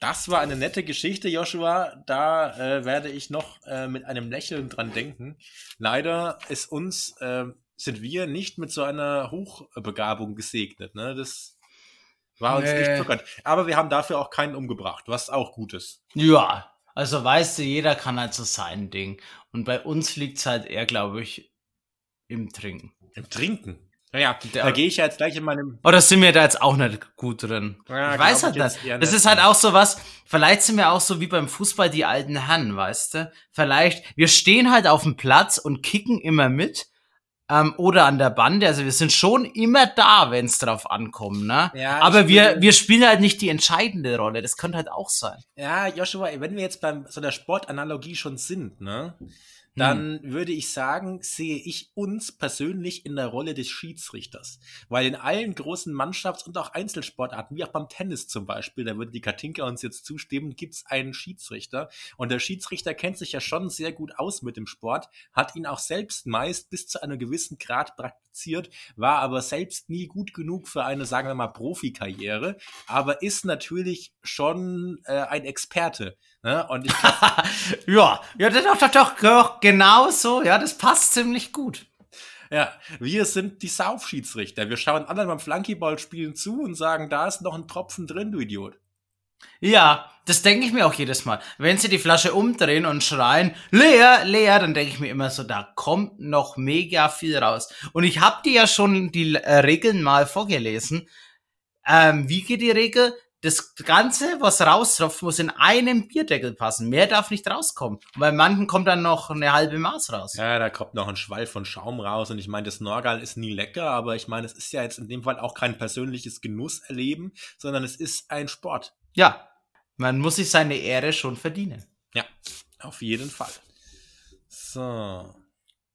Das war eine nette Geschichte, Joshua. Da äh, werde ich noch äh, mit einem Lächeln dran denken. Leider ist uns, äh, sind wir nicht mit so einer Hochbegabung gesegnet. Ne? Das war uns nee. echt bekannt. Aber wir haben dafür auch keinen umgebracht, was auch gut ist. Ja, Also weißt du, jeder kann halt so sein Ding. Und bei uns liegt es halt eher, glaube ich, im Trinken. Im Trinken? Naja, da gehe ich ja jetzt gleich in meinem. Oder sind wir da jetzt auch nicht gut drin? Ja, ich weiß halt das. Das ist halt auch so was, vielleicht sind wir auch so wie beim Fußball die alten Herren, weißt du? Vielleicht, wir stehen halt auf dem Platz und kicken immer mit. Ähm, oder an der Bande, also wir sind schon immer da, wenn es drauf ankommt, ne? Ja, Aber wir, wir spielen halt nicht die entscheidende Rolle, das könnte halt auch sein. Ja, Joshua, wenn wir jetzt bei so der Sportanalogie schon sind, ne? Dann hm. würde ich sagen, sehe ich uns persönlich in der Rolle des Schiedsrichters. Weil in allen großen Mannschafts- und auch Einzelsportarten, wie auch beim Tennis zum Beispiel, da würde die Katinka uns jetzt zustimmen, gibt es einen Schiedsrichter. Und der Schiedsrichter kennt sich ja schon sehr gut aus mit dem Sport, hat ihn auch selbst meist bis zu einem gewissen Grad praktiziert, war aber selbst nie gut genug für eine, sagen wir mal, Profikarriere, aber ist natürlich schon äh, ein Experte. Ne? Und ich [laughs] ja, ja, doch, doch, doch, doch, genau so. Ja, das passt ziemlich gut. Ja, wir sind die Saufschiedsrichter. Wir schauen anderen beim Flunkyball spielen zu und sagen, da ist noch ein Tropfen drin, du Idiot. Ja, das denke ich mir auch jedes Mal. Wenn sie die Flasche umdrehen und schreien, leer, leer, dann denke ich mir immer so, da kommt noch mega viel raus. Und ich habe dir ja schon die äh, Regeln mal vorgelesen. Ähm, wie geht die Regel? Das Ganze, was raustropft, muss in einem Bierdeckel passen. Mehr darf nicht rauskommen. Und bei manchen kommt dann noch eine halbe Maß raus. Ja, da kommt noch ein Schwall von Schaum raus. Und ich meine, das Norgal ist nie lecker, aber ich meine, es ist ja jetzt in dem Fall auch kein persönliches Genusserleben, sondern es ist ein Sport. Ja, man muss sich seine Ehre schon verdienen. Ja, auf jeden Fall. So.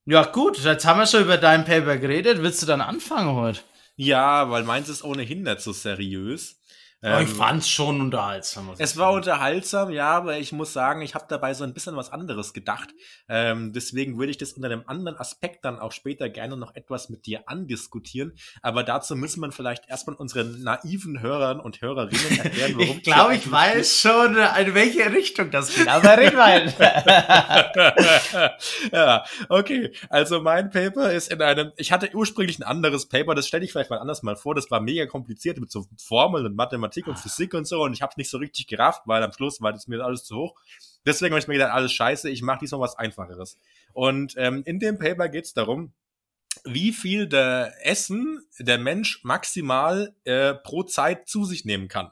Ja, gut, jetzt haben wir schon über dein Paper geredet. Willst du dann anfangen heute? Ja, weil meins ist ohnehin nicht so seriös. Ähm, ich fand's schon unterhaltsam. Es war unterhaltsam, ja, aber ich muss sagen, ich habe dabei so ein bisschen was anderes gedacht. Ähm, deswegen würde ich das unter einem anderen Aspekt dann auch später gerne noch etwas mit dir andiskutieren. Aber dazu müssen wir vielleicht erstmal unseren naiven Hörern und Hörerinnen erklären, [laughs] warum. ich glaube, ich weiß schon, in welche Richtung das geht, aber red weiter. [laughs] ja, okay. Also mein Paper ist in einem, ich hatte ursprünglich ein anderes Paper, das stelle ich vielleicht mal anders mal vor. Das war mega kompliziert mit so Formeln und Mathematik Mathematik und Physik und so und ich habe es nicht so richtig gerafft, weil am Schluss war das mir alles zu hoch. Deswegen habe ich mir gedacht, alles scheiße, ich mache diesmal was Einfacheres. Und ähm, in dem Paper geht es darum, wie viel der Essen der Mensch maximal äh, pro Zeit zu sich nehmen kann.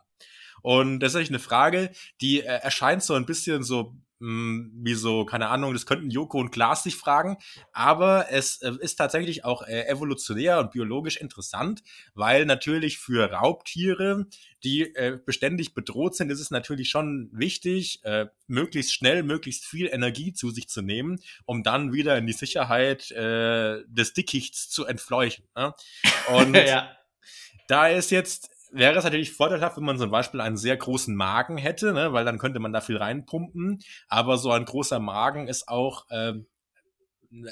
Und das ist eigentlich eine Frage, die äh, erscheint so ein bisschen so hm, wie so, keine Ahnung, das könnten Joko und Klaas sich fragen, aber es äh, ist tatsächlich auch äh, evolutionär und biologisch interessant, weil natürlich für Raubtiere, die äh, beständig bedroht sind, ist es natürlich schon wichtig, möglichst schnell, möglichst viel Energie zu sich zu nehmen, um dann wieder in die Sicherheit des Dickichts zu entfleuchen. Ne? [laughs] Und ja. da ist jetzt wäre es natürlich vorteilhaft, wenn man zum Beispiel einen sehr großen Magen hätte, ne, weil dann könnte man da viel reinpumpen. Aber so ein großer Magen ist auch ähm,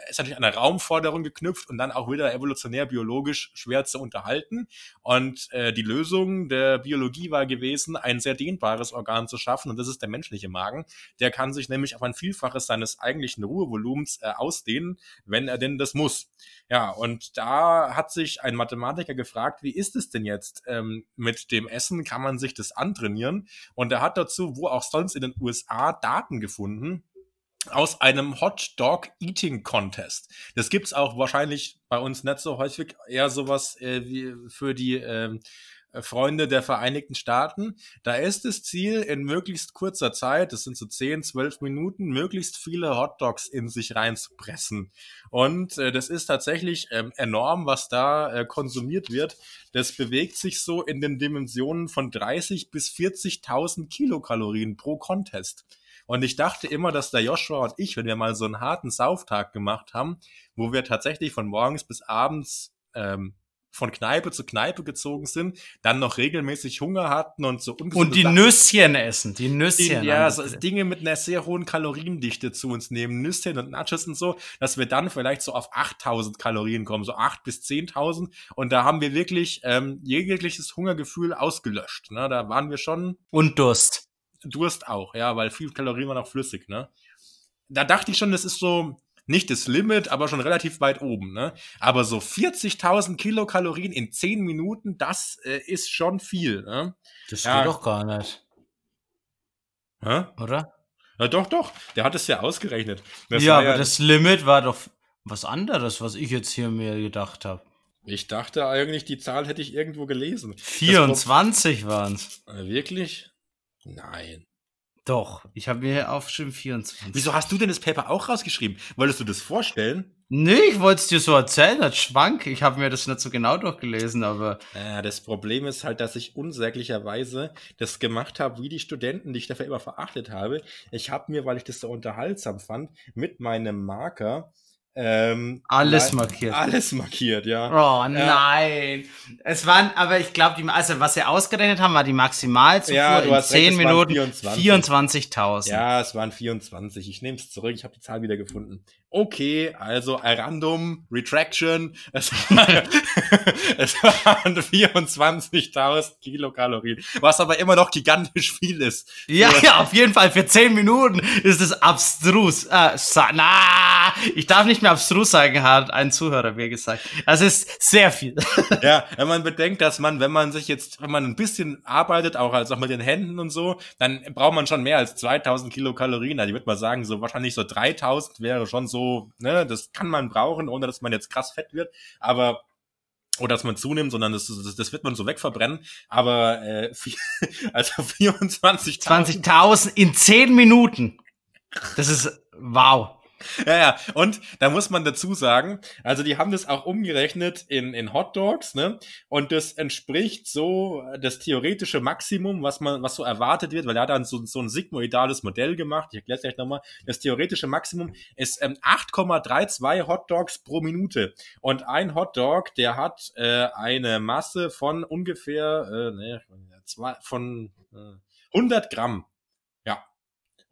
ist natürlich an eine Raumforderung geknüpft und dann auch wieder evolutionär biologisch schwer zu unterhalten. Und äh, die Lösung der Biologie war gewesen, ein sehr dehnbares Organ zu schaffen und das ist der menschliche Magen. Der kann sich nämlich auf ein Vielfaches seines eigentlichen Ruhevolumens äh, ausdehnen, wenn er denn das muss. Ja, und da hat sich ein Mathematiker gefragt, wie ist es denn jetzt ähm, mit dem Essen? Kann man sich das antrainieren? Und er hat dazu, wo auch sonst in den USA, Daten gefunden, aus einem Hot Dog Eating Contest. Das gibt's auch wahrscheinlich bei uns nicht so häufig, eher sowas äh, wie für die äh, Freunde der Vereinigten Staaten. Da ist das Ziel, in möglichst kurzer Zeit, das sind so 10, 12 Minuten, möglichst viele Hot Dogs in sich reinzupressen. Und äh, das ist tatsächlich ähm, enorm, was da äh, konsumiert wird. Das bewegt sich so in den Dimensionen von 30 bis 40.000 Kilokalorien pro Contest. Und ich dachte immer, dass der Joshua und ich, wenn wir mal so einen harten Sauftag gemacht haben, wo wir tatsächlich von morgens bis abends ähm, von Kneipe zu Kneipe gezogen sind, dann noch regelmäßig Hunger hatten und so Und die Sachen, Nüsschen essen, die Nüsschen. Die, ja, so Dinge mit einer sehr hohen Kaloriendichte zu uns nehmen, Nüsschen und Nachos und so, dass wir dann vielleicht so auf 8000 Kalorien kommen, so 8 bis 10.000 und da haben wir wirklich ähm, jegliches Hungergefühl ausgelöscht. Ne? Da waren wir schon... Und Durst. Durst auch, ja, weil viel Kalorien waren auch flüssig, ne? Da dachte ich schon, das ist so nicht das Limit, aber schon relativ weit oben, ne? Aber so 40.000 Kilokalorien in 10 Minuten, das äh, ist schon viel, ne? Das ja. geht doch gar nicht. Hä? Oder? Ja, doch, doch. Der hat es ja ausgerechnet. Das ja, aber ja das Limit war doch was anderes, was ich jetzt hier mir gedacht habe. Ich dachte eigentlich, die Zahl hätte ich irgendwo gelesen. 24 waren es. Wirklich? Nein. Doch, ich habe mir aufgeschrieben 24. Wieso hast du denn das Paper auch rausgeschrieben? Wolltest du das vorstellen? Nee, ich wollte es dir so erzählen, als Schwank. Ich habe mir das nicht so genau durchgelesen, aber. Ja, das Problem ist halt, dass ich unsäglicherweise das gemacht habe, wie die Studenten, die ich dafür immer verachtet habe. Ich habe mir, weil ich das so unterhaltsam fand, mit meinem Marker ähm, alles markiert. Alles markiert, ja. Oh nein. Ja. Es waren, aber ich glaube, die, also was sie ausgerechnet haben, war die Maximalzufuhr ja, in 10 Minuten 24.000. 24 ja, es waren 24. Ich nehme es zurück, ich habe die Zahl wieder gefunden okay, also Random, Retraction, es, [laughs] es waren 24.000 Kilokalorien, was aber immer noch gigantisch viel ist. Ja, ja, auf jeden Fall, für 10 Minuten ist es abstrus. Äh, na, ich darf nicht mehr abstrus sagen, hat ein Zuhörer mir gesagt. Das ist sehr viel. ja, [laughs] wenn man bedenkt, dass man, wenn man sich jetzt, wenn man ein bisschen arbeitet, auch als auch mit den Händen und so, dann braucht man schon mehr als 2000 Kilokalorien. Also ich würde mal sagen, so wahrscheinlich so 3000 wäre schon so ne, das kann man brauchen, ohne dass man jetzt krass fett wird, aber oder dass man zunimmt, sondern das, das, das wird man so wegverbrennen. Aber äh, [laughs] also 24.000. 20.000 in 10 Minuten. Das ist wow. [laughs] Ja, ja, und da muss man dazu sagen, also die haben das auch umgerechnet in, in Hot Dogs, ne? Und das entspricht so das theoretische Maximum, was man, was so erwartet wird, weil er hat dann so, so ein sigmoidales Modell gemacht. Ich erkläre es gleich nochmal. Das theoretische Maximum ist ähm, 8,32 Hot Dogs pro Minute. Und ein Hot Dog, der hat äh, eine Masse von ungefähr, äh, ne, zwei, von äh, 100 Gramm.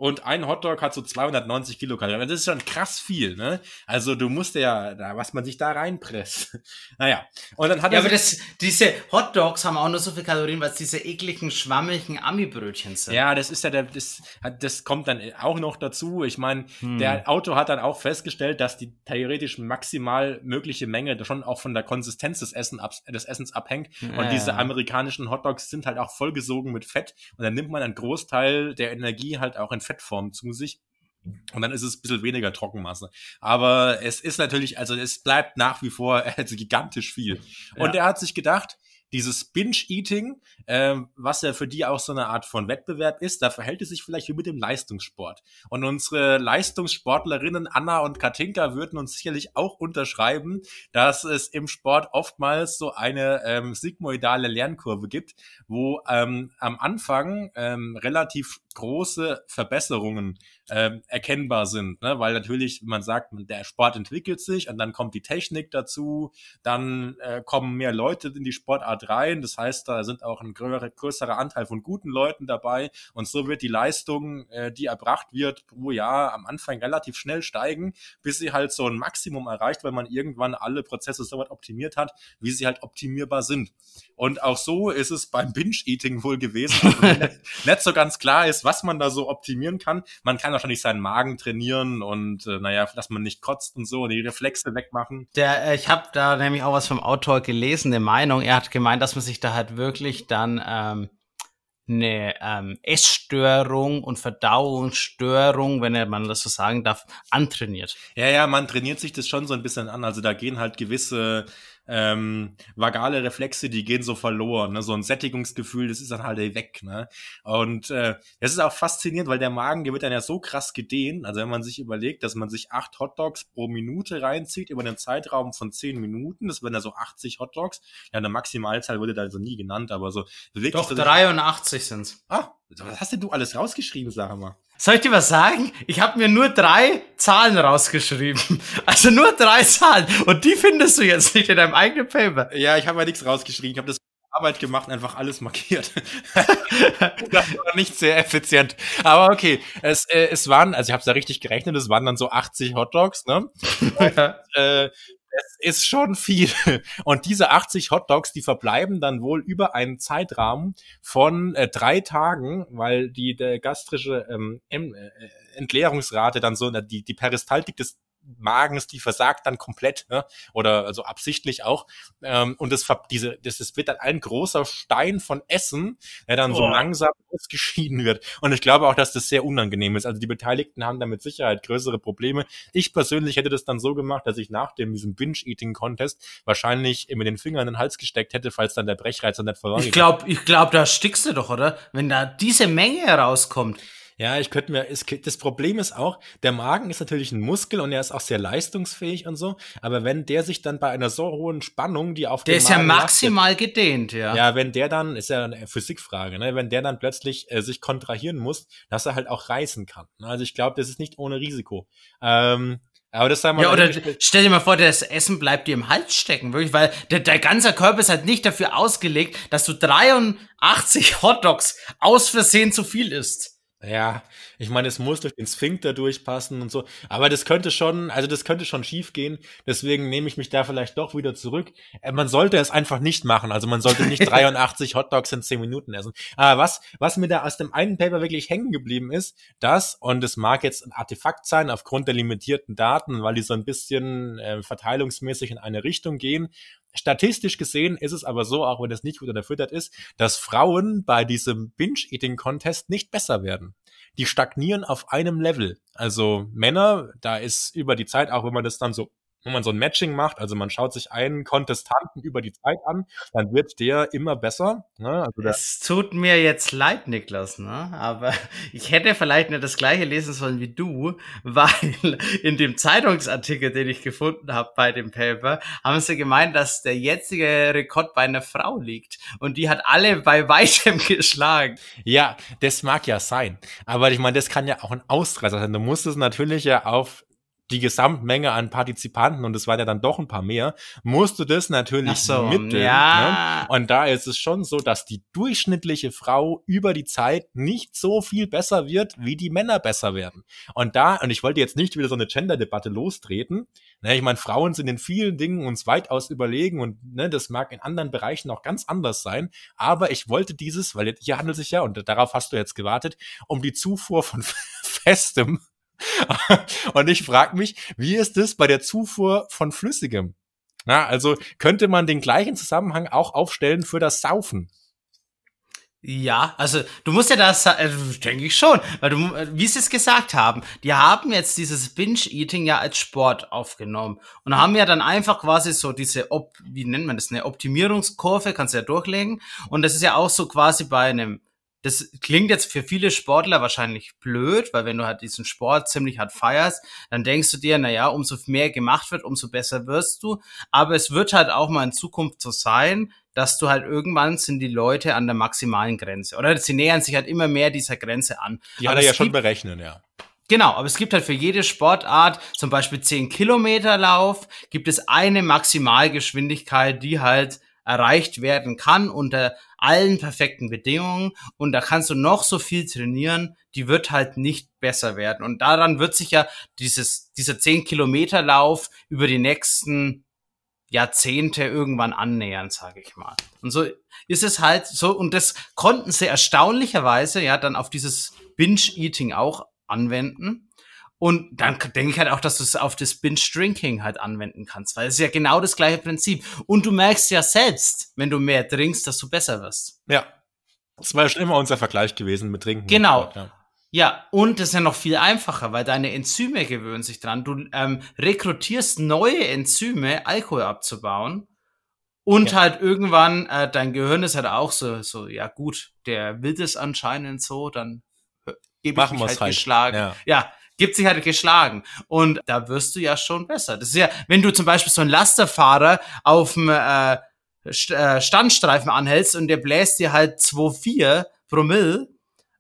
Und ein Hotdog hat so 290 Kilokalorien. Das ist schon krass viel, ne? Also du musst ja, da, was man sich da reinpresst. [laughs] naja. Und dann hat ja, er. aber das, diese Hotdogs haben auch nur so viel Kalorien, weil es diese ekligen, schwammigen Ami-Brötchen sind. Ja, das ist ja der, das, das kommt dann auch noch dazu. Ich meine, hm. der Auto hat dann auch festgestellt, dass die theoretisch maximal mögliche Menge schon auch von der Konsistenz des, Essen ab, des Essens abhängt. Ja. Und diese amerikanischen Hotdogs sind halt auch vollgesogen mit Fett. Und dann nimmt man einen Großteil der Energie halt auch in Fett Fettform zu sich. Und dann ist es ein bisschen weniger Trockenmasse. Aber es ist natürlich, also es bleibt nach wie vor [laughs] also gigantisch viel. Und ja. er hat sich gedacht, dieses Binge-Eating, äh, was ja für die auch so eine Art von Wettbewerb ist, da verhält es sich vielleicht wie mit dem Leistungssport. Und unsere Leistungssportlerinnen Anna und Katinka würden uns sicherlich auch unterschreiben, dass es im Sport oftmals so eine ähm, sigmoidale Lernkurve gibt, wo ähm, am Anfang ähm, relativ große Verbesserungen ähm, erkennbar sind, ne? weil natürlich man sagt, der Sport entwickelt sich und dann kommt die Technik dazu, dann äh, kommen mehr Leute in die Sportart rein, das heißt, da sind auch ein größerer Anteil von guten Leuten dabei und so wird die Leistung, äh, die erbracht wird pro Jahr am Anfang relativ schnell steigen, bis sie halt so ein Maximum erreicht, weil man irgendwann alle Prozesse so weit optimiert hat, wie sie halt optimierbar sind. Und auch so ist es beim Binge-Eating wohl gewesen, [laughs] nicht, nicht so ganz klar ist, was man da so optimieren kann. Man kann wahrscheinlich seinen Magen trainieren und äh, naja, dass man nicht kotzt und so, die Reflexe wegmachen. Der, äh, ich habe da nämlich auch was vom Autor gelesen, eine Meinung. Er hat gemeint, dass man sich da halt wirklich dann ähm, eine ähm, Essstörung und Verdauungsstörung, wenn man das so sagen darf, antrainiert. Ja, ja, man trainiert sich das schon so ein bisschen an. Also da gehen halt gewisse ähm, vagale Reflexe, die gehen so verloren. Ne? So ein Sättigungsgefühl, das ist dann halt weg. Ne? Und äh, das ist auch faszinierend, weil der Magen, der wird dann ja so krass gedehnt. Also wenn man sich überlegt, dass man sich acht Hotdogs pro Minute reinzieht über einen Zeitraum von zehn Minuten, das wären ja so 80 Hotdogs. Ja, eine Maximalzahl wurde da also nie genannt, aber so wirklich. Doch, 83 sind's. Ah, was hast denn du alles rausgeschrieben, sag mal? Soll ich dir was sagen? Ich habe mir nur drei Zahlen rausgeschrieben. [laughs] Also nur drei Zahlen. Und die findest du jetzt nicht in deinem eigenen Paper. Ja, ich habe ja nichts rausgeschrieben. Ich habe das Arbeit gemacht und einfach alles markiert. [laughs] das war nicht sehr effizient. Aber okay, es, äh, es waren, also ich habe es da richtig gerechnet, es waren dann so 80 Hotdogs, ne? [laughs] Und, äh, es ist schon viel. [laughs] Und diese 80 Hotdogs, die verbleiben dann wohl über einen Zeitrahmen von äh, drei Tagen, weil die der gastrische ähm, äh, Entleerungsrate dann so, die, die Peristaltik des Magens, die versagt dann komplett, ne? oder also absichtlich auch. Ähm, und das, diese, das, das wird dann ein großer Stein von Essen, der dann oh. so langsam ausgeschieden wird. Und ich glaube auch, dass das sehr unangenehm ist. Also die Beteiligten haben da mit Sicherheit größere Probleme. Ich persönlich hätte das dann so gemacht, dass ich nach dem diesem Binge-Eating-Contest wahrscheinlich mit den Fingern in den Hals gesteckt hätte, falls dann der Brechreiz dann nicht verloren Ich glaube, ich glaube, da stickst du doch, oder? Wenn da diese Menge herauskommt. Ja, ich könnte mir, es, das Problem ist auch, der Magen ist natürlich ein Muskel und er ist auch sehr leistungsfähig und so, aber wenn der sich dann bei einer so hohen Spannung, die auf Der ist Magen ja maximal lastet, gedehnt, ja. Ja, wenn der dann, ist ja eine Physikfrage, ne, wenn der dann plötzlich äh, sich kontrahieren muss, dass er halt auch reißen kann. Also ich glaube, das ist nicht ohne Risiko. Ähm, aber das sei mal. Ja, oder stell dir mal vor, das Essen bleibt dir im Hals stecken, wirklich, weil der, der ganze Körper ist halt nicht dafür ausgelegt, dass du 83 [laughs] Hotdogs aus Versehen zu viel isst. Ja, ich meine, es muss durch den Sphinkter durchpassen und so. Aber das könnte schon, also das könnte schon schief gehen. Deswegen nehme ich mich da vielleicht doch wieder zurück. Äh, man sollte es einfach nicht machen. Also man sollte nicht [laughs] 83 Hotdogs in 10 Minuten essen. Aber was, was mir da aus dem einen Paper wirklich hängen geblieben ist, das, und es mag jetzt ein Artefakt sein aufgrund der limitierten Daten, weil die so ein bisschen äh, verteilungsmäßig in eine Richtung gehen. Statistisch gesehen ist es aber so, auch wenn es nicht gut unterfüttert ist, dass Frauen bei diesem Binge-Eating-Contest nicht besser werden. Die stagnieren auf einem Level. Also Männer, da ist über die Zeit, auch wenn man das dann so wenn man so ein Matching macht, also man schaut sich einen Kontestanten über die Zeit an, dann wird der immer besser. Ne? Also es tut mir jetzt leid, Niklas, ne? aber [laughs] ich hätte vielleicht nicht das gleiche lesen sollen wie du, [laughs] weil in dem Zeitungsartikel, den ich gefunden habe bei dem Paper, haben sie gemeint, dass der jetzige Rekord bei einer Frau liegt und die hat alle bei [laughs] weitem geschlagen. Ja, das mag ja sein, aber ich meine, das kann ja auch ein Ausreißer sein. Du musst es natürlich ja auf die Gesamtmenge an Partizipanten, und es waren ja dann doch ein paar mehr, musst du das natürlich so, mitteln. Ja. Ne? Und da ist es schon so, dass die durchschnittliche Frau über die Zeit nicht so viel besser wird, wie die Männer besser werden. Und da, und ich wollte jetzt nicht wieder so eine Gender-Debatte lostreten, ne, ich meine, Frauen sind in vielen Dingen uns weitaus überlegen und ne, das mag in anderen Bereichen auch ganz anders sein, aber ich wollte dieses, weil hier handelt sich ja, und darauf hast du jetzt gewartet, um die Zufuhr von [laughs] Festem [laughs] und ich frage mich, wie ist das bei der Zufuhr von Flüssigem? Na, also könnte man den gleichen Zusammenhang auch aufstellen für das Saufen? Ja, also du musst ja das, äh, denke ich schon, weil du, äh, wie sie es gesagt haben, die haben jetzt dieses Binge-Eating ja als Sport aufgenommen und haben ja dann einfach quasi so diese, Op wie nennt man das, eine Optimierungskurve, kannst du ja durchlegen und das ist ja auch so quasi bei einem das klingt jetzt für viele Sportler wahrscheinlich blöd, weil wenn du halt diesen Sport ziemlich hart feierst, dann denkst du dir, na ja, umso mehr gemacht wird, umso besser wirst du. Aber es wird halt auch mal in Zukunft so sein, dass du halt irgendwann sind die Leute an der maximalen Grenze. Oder sie nähern sich halt immer mehr dieser Grenze an. Die hat er ja schon berechnen, ja. Genau, aber es gibt halt für jede Sportart, zum Beispiel 10 Kilometer Lauf, gibt es eine Maximalgeschwindigkeit, die halt erreicht werden kann unter allen perfekten Bedingungen und da kannst du noch so viel trainieren, die wird halt nicht besser werden. Und daran wird sich ja dieses, dieser 10 Kilometer Lauf über die nächsten Jahrzehnte irgendwann annähern, sage ich mal. Und so ist es halt so, und das konnten sie erstaunlicherweise ja dann auf dieses Binge-Eating auch anwenden. Und dann denke ich halt auch, dass du es auf das Binge-Drinking halt anwenden kannst, weil es ist ja genau das gleiche Prinzip. Und du merkst ja selbst, wenn du mehr trinkst, dass du besser wirst. Ja. Das war ja schon immer unser Vergleich gewesen mit Trinken. Genau. Ja. ja, und das ist ja noch viel einfacher, weil deine Enzyme gewöhnen sich dran. Du ähm, rekrutierst neue Enzyme, Alkohol abzubauen. Und ja. halt irgendwann, äh, dein Gehirn ist halt auch so, so, ja gut, der will das anscheinend so, dann äh, gebe ich mich halt, halt geschlagen. Ja. ja, gibt sich halt geschlagen. Und da wirst du ja schon besser. Das ist ja, wenn du zum Beispiel so einen Lasterfahrer auf dem äh, äh Standstreifen anhältst und der bläst dir halt 2,4 Promille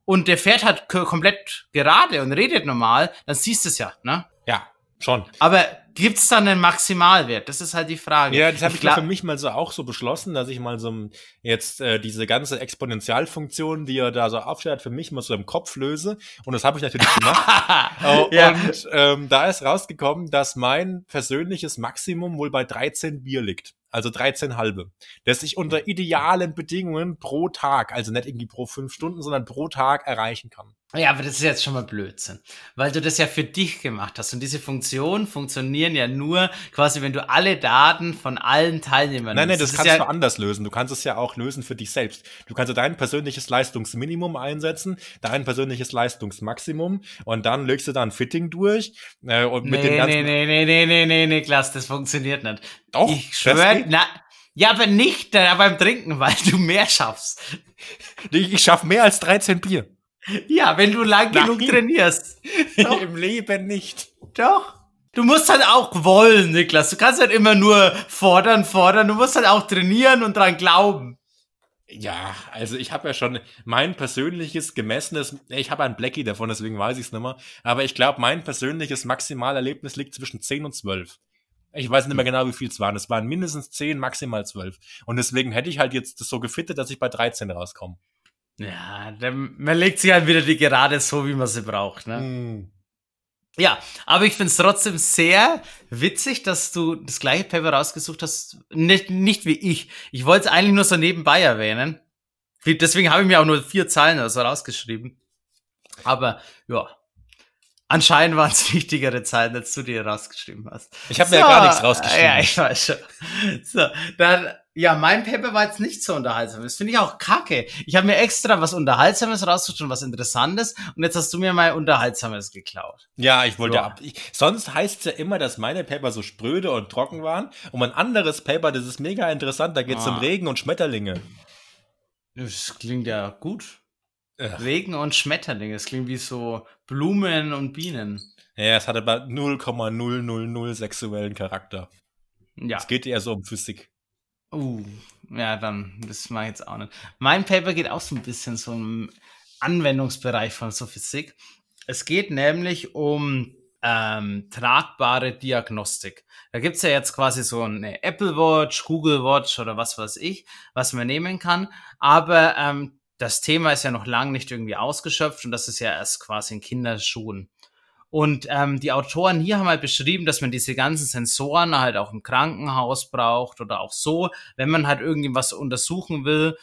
und der fährt halt komplett gerade und redet normal, dann siehst du es ja, ne? Schon. Aber Gibt es dann einen Maximalwert? Das ist halt die Frage. Ja, das habe ich, ich für mich mal so auch so beschlossen, dass ich mal so jetzt äh, diese ganze Exponentialfunktion, die er da so aufstellt, für mich mal so im Kopf löse. Und das habe ich natürlich gemacht. oh, [laughs] ja. Und ähm, da ist rausgekommen, dass mein persönliches Maximum wohl bei 13 Bier liegt. Also 13 halbe. Das ich unter idealen Bedingungen pro Tag, also nicht irgendwie pro fünf Stunden, sondern pro Tag erreichen kann. Ja, aber das ist jetzt schon mal Blödsinn, weil du das ja für dich gemacht hast und diese Funktionen funktionieren ja nur quasi, wenn du alle Daten von allen Teilnehmern Nein, nein, das, das kannst ja du anders lösen. Du kannst es ja auch lösen für dich selbst. Du kannst dein persönliches Leistungsminimum einsetzen, dein persönliches Leistungsmaximum und dann legst du da ein Fitting durch äh, und mit nee, dem ganzen nee, nee, nee, nee, nee, nee, Niklas, das funktioniert nicht. Doch, ich geht. na, ja, aber nicht da beim Trinken, [laughs] weil du mehr schaffst. Ich, ich schaffe mehr als 13 Bier. Ja, wenn du lang Nein. genug trainierst. [laughs] Doch. Im Leben nicht. Doch. Du musst halt auch wollen, Niklas. Du kannst halt immer nur fordern, fordern. Du musst halt auch trainieren und dran glauben. Ja, also ich habe ja schon mein persönliches gemessenes, ich habe ein Blackie davon, deswegen weiß ich es nicht mehr, aber ich glaube, mein persönliches Maximalerlebnis liegt zwischen 10 und 12. Ich weiß nicht mehr genau, wie viel es waren. Es waren mindestens 10, maximal 12. Und deswegen hätte ich halt jetzt das so gefittet, dass ich bei 13 rauskomme. Ja, dann, man legt sich halt wieder die Gerade so, wie man sie braucht. Ne? Hm. Ja, aber ich find's trotzdem sehr witzig, dass du das gleiche Paper rausgesucht hast. Nicht, nicht wie ich. Ich wollte es eigentlich nur so nebenbei erwähnen. Deswegen habe ich mir auch nur vier Zeilen oder so rausgeschrieben. Aber ja, anscheinend waren es [laughs] wichtigere Zeilen, als du dir rausgeschrieben hast. Ich habe mir ja gar nichts rausgeschrieben. Ja, ich weiß schon. So, dann, ja, mein Paper war jetzt nicht so unterhaltsam. Das finde ich auch kacke. Ich habe mir extra was Unterhaltsames rausgesucht und was Interessantes und jetzt hast du mir mal Unterhaltsames geklaut. Ja, ich wollte Ja. ab. Ich, sonst heißt es ja immer, dass meine Paper so spröde und trocken waren. Und ein anderes Paper, das ist mega interessant, da geht es Ah. um Regen und Schmetterlinge. Das klingt ja gut. Ja. Regen und Schmetterlinge. Das klingt wie so Blumen und Bienen. Ja, es hat aber 0,000 sexuellen Charakter. Ja. Es geht eher so um Physik. Uh, ja, dann, das mache ich jetzt auch nicht. Mein Paper geht auch so ein bisschen so im Anwendungsbereich von so Physik. Es geht nämlich um ähm, tragbare Diagnostik. Da gibt's ja jetzt quasi so eine Apple Watch, Google Watch oder was weiß ich, was man nehmen kann. Aber ähm, das Thema ist ja noch lang nicht irgendwie ausgeschöpft und das ist ja erst quasi in Kinderschuhen. Und ähm, die Autoren hier haben halt beschrieben, dass man diese ganzen Sensoren halt auch im Krankenhaus braucht oder auch so, wenn man halt irgendwas untersuchen will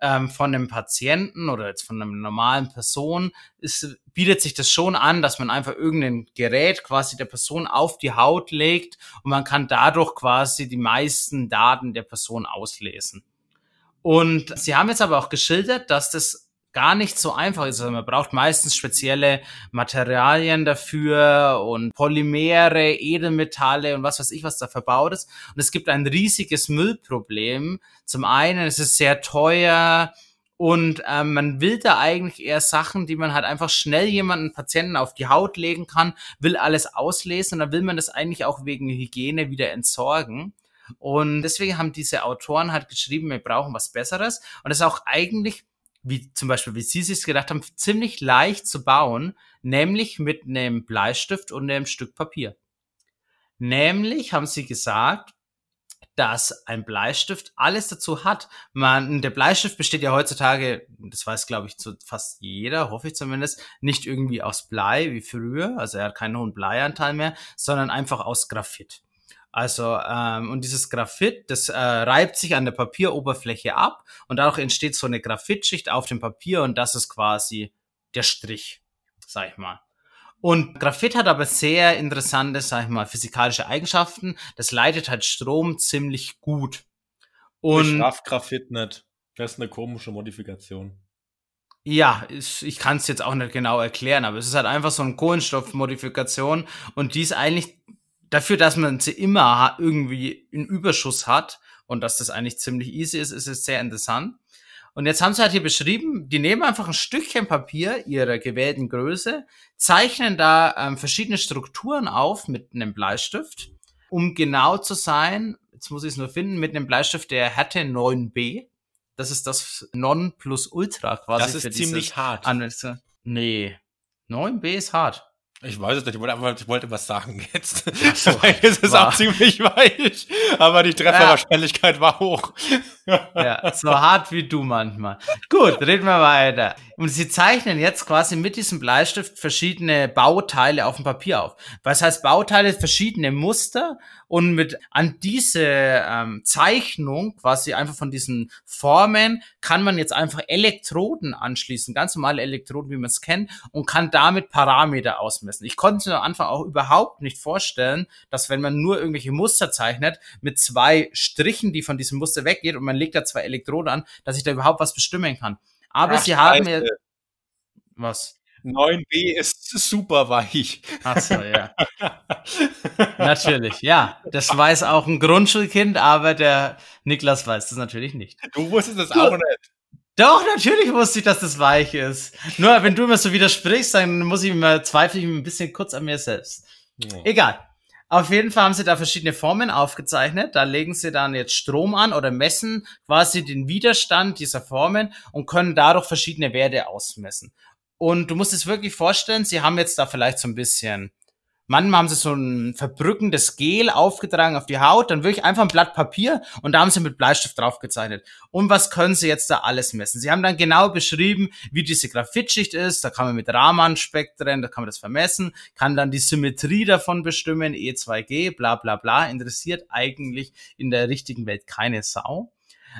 ähm, von einem Patienten oder jetzt von einer normalen Person, ist, bietet sich das schon an, dass man einfach irgendein Gerät quasi der Person auf die Haut legt und man kann dadurch quasi die meisten Daten der Person auslesen. Und sie haben jetzt aber auch geschildert, dass das gar nicht so einfach ist. Also man braucht meistens spezielle Materialien dafür und Polymere, Edelmetalle und was weiß ich, was da verbaut ist. Und es gibt ein riesiges Müllproblem. Zum einen, es ist sehr teuer und ähm, man will da eigentlich eher Sachen, die man halt einfach schnell jemanden, Patienten auf die Haut legen kann, will alles auslesen und dann will man das eigentlich auch wegen Hygiene wieder entsorgen. Und deswegen haben diese Autoren halt geschrieben, wir brauchen was Besseres. Und das ist auch eigentlich, wie zum Beispiel, wie sie sich gedacht haben, ziemlich leicht zu bauen, nämlich mit einem Bleistift und einem Stück Papier. Nämlich haben sie gesagt, dass ein Bleistift alles dazu hat. Man, der Bleistift besteht ja heutzutage, das weiß glaube ich zu fast jeder, hoffe ich zumindest, nicht irgendwie aus Blei wie früher, also er hat keinen hohen Bleianteil mehr, sondern einfach aus Graphit. Also, ähm, und dieses Graphit, das äh, reibt sich an der Papieroberfläche ab und dadurch entsteht so eine Graphitschicht auf dem Papier und das ist quasi der Strich, sag ich mal. Und Graphit hat aber sehr interessante, sag ich mal, physikalische Eigenschaften. Das leitet halt Strom ziemlich gut. ich Und raff Graphit nicht. Das ist eine komische Modifikation. ja, ich, ich kann es jetzt auch nicht genau erklären, aber es ist halt einfach so eine Kohlenstoffmodifikation und die ist eigentlich dafür, dass man sie immer irgendwie in Überschuss hat und dass das eigentlich ziemlich easy ist, ist es sehr interessant. Und jetzt haben sie halt hier beschrieben, die nehmen einfach ein Stückchen Papier ihrer gewählten Größe, zeichnen da ähm, verschiedene Strukturen auf mit einem Bleistift, um genau zu sein, jetzt muss ich es nur finden, mit einem Bleistift der Härte 9b. Das ist das Non plus Ultra quasi. Das ist ziemlich hart. Anwendungs- Nee. 9b ist hart. Ich weiß es nicht, ich wollte, einfach, ich wollte was sagen jetzt. so. [laughs] Es ist War. auch ziemlich weich, aber die Trefferwahrscheinlichkeit war hoch. Ja, so hart wie du manchmal. Gut, reden wir weiter. Und sie zeichnen jetzt quasi mit diesem Bleistift verschiedene Bauteile auf dem Papier auf. Was heißt Bauteile? Verschiedene Muster und mit an diese ähm, Zeichnung, quasi einfach von diesen Formen, kann man jetzt einfach Elektroden anschließen, ganz normale Elektroden, wie man es kennt, und kann damit Parameter ausmessen. Ich konnte mir am Anfang auch überhaupt nicht vorstellen, dass wenn man nur irgendwelche Muster zeichnet, mit zwei Strichen, die von diesem Muster weggeht und man legt da zwei Elektroden an, dass ich da überhaupt was bestimmen kann. Aber Ach, sie haben mir. Was? 9b ist super weich. Ach so, ja. natürlich, ja. Das weiß auch ein Grundschulkind, aber der Niklas weiß das natürlich nicht. Du wusstest das auch nicht. Doch, natürlich wusste ich, dass das weich ist. Nur wenn du immer so widersprichst, dann muss ich immer zweifle ich ein bisschen kurz an mir selbst. Ja. Egal. Auf jeden Fall haben sie da verschiedene Formen aufgezeichnet. Da legen sie dann jetzt Strom an oder messen quasi den Widerstand dieser Formen und können dadurch verschiedene Werte ausmessen. Und du musst es wirklich vorstellen, sie haben jetzt da vielleicht so ein bisschen Manchmal haben sie so ein verbrückendes Gel aufgetragen auf die Haut, dann wirklich einfach ein Blatt Papier und da haben sie mit Bleistift draufgezeichnet. Und was können sie jetzt da alles messen? Sie haben dann genau beschrieben, wie diese Graphitschicht ist. Da kann man mit Raman-Spektren, da kann man das vermessen, kann dann die Symmetrie davon bestimmen, E2G, bla bla bla. Interessiert eigentlich in der richtigen Welt keine Sau.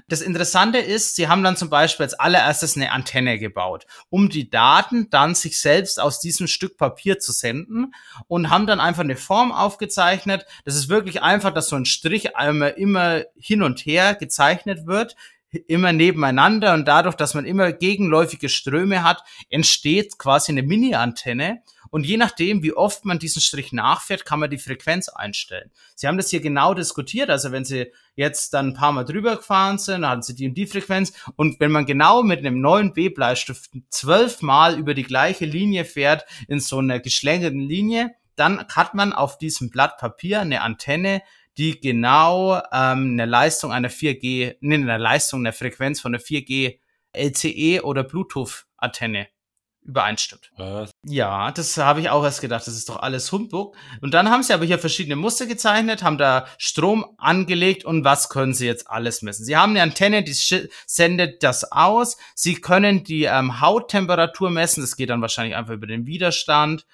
Das Interessante ist, sie haben dann zum Beispiel als allererstes eine Antenne gebaut, um die Daten dann sich selbst aus diesem Stück Papier zu senden und haben dann einfach eine Form aufgezeichnet. Das ist wirklich einfach, dass so ein Strich einmal immer hin und her gezeichnet wird, immer nebeneinander und dadurch, dass man immer gegenläufige Ströme hat, entsteht quasi eine Mini-Antenne und je nachdem, wie oft man diesen Strich nachfährt, kann man die Frequenz einstellen. Sie haben das hier genau diskutiert. Also wenn Sie jetzt dann ein paar Mal drüber gefahren sind, dann hatten Sie die und die Frequenz. Und wenn man genau mit einem neuen B-Bleistift zwölfmal über die gleiche Linie fährt, in so einer geschlängelten Linie, dann hat man auf diesem Blatt Papier eine Antenne, die genau ähm, eine Leistung einer 4G, nee, eine Leistung, eine Frequenz von einer 4G LCE oder Bluetooth Antenne übereinstimmt. Was? Ja, das habe ich auch erst gedacht, das ist doch alles Humbug. Und dann haben sie aber hier verschiedene Muster gezeichnet, haben da Strom angelegt und was können sie jetzt alles messen? Sie haben eine Antenne, die sendet das aus. Sie können die ähm, Hauttemperatur messen, das geht dann wahrscheinlich einfach über den Widerstand.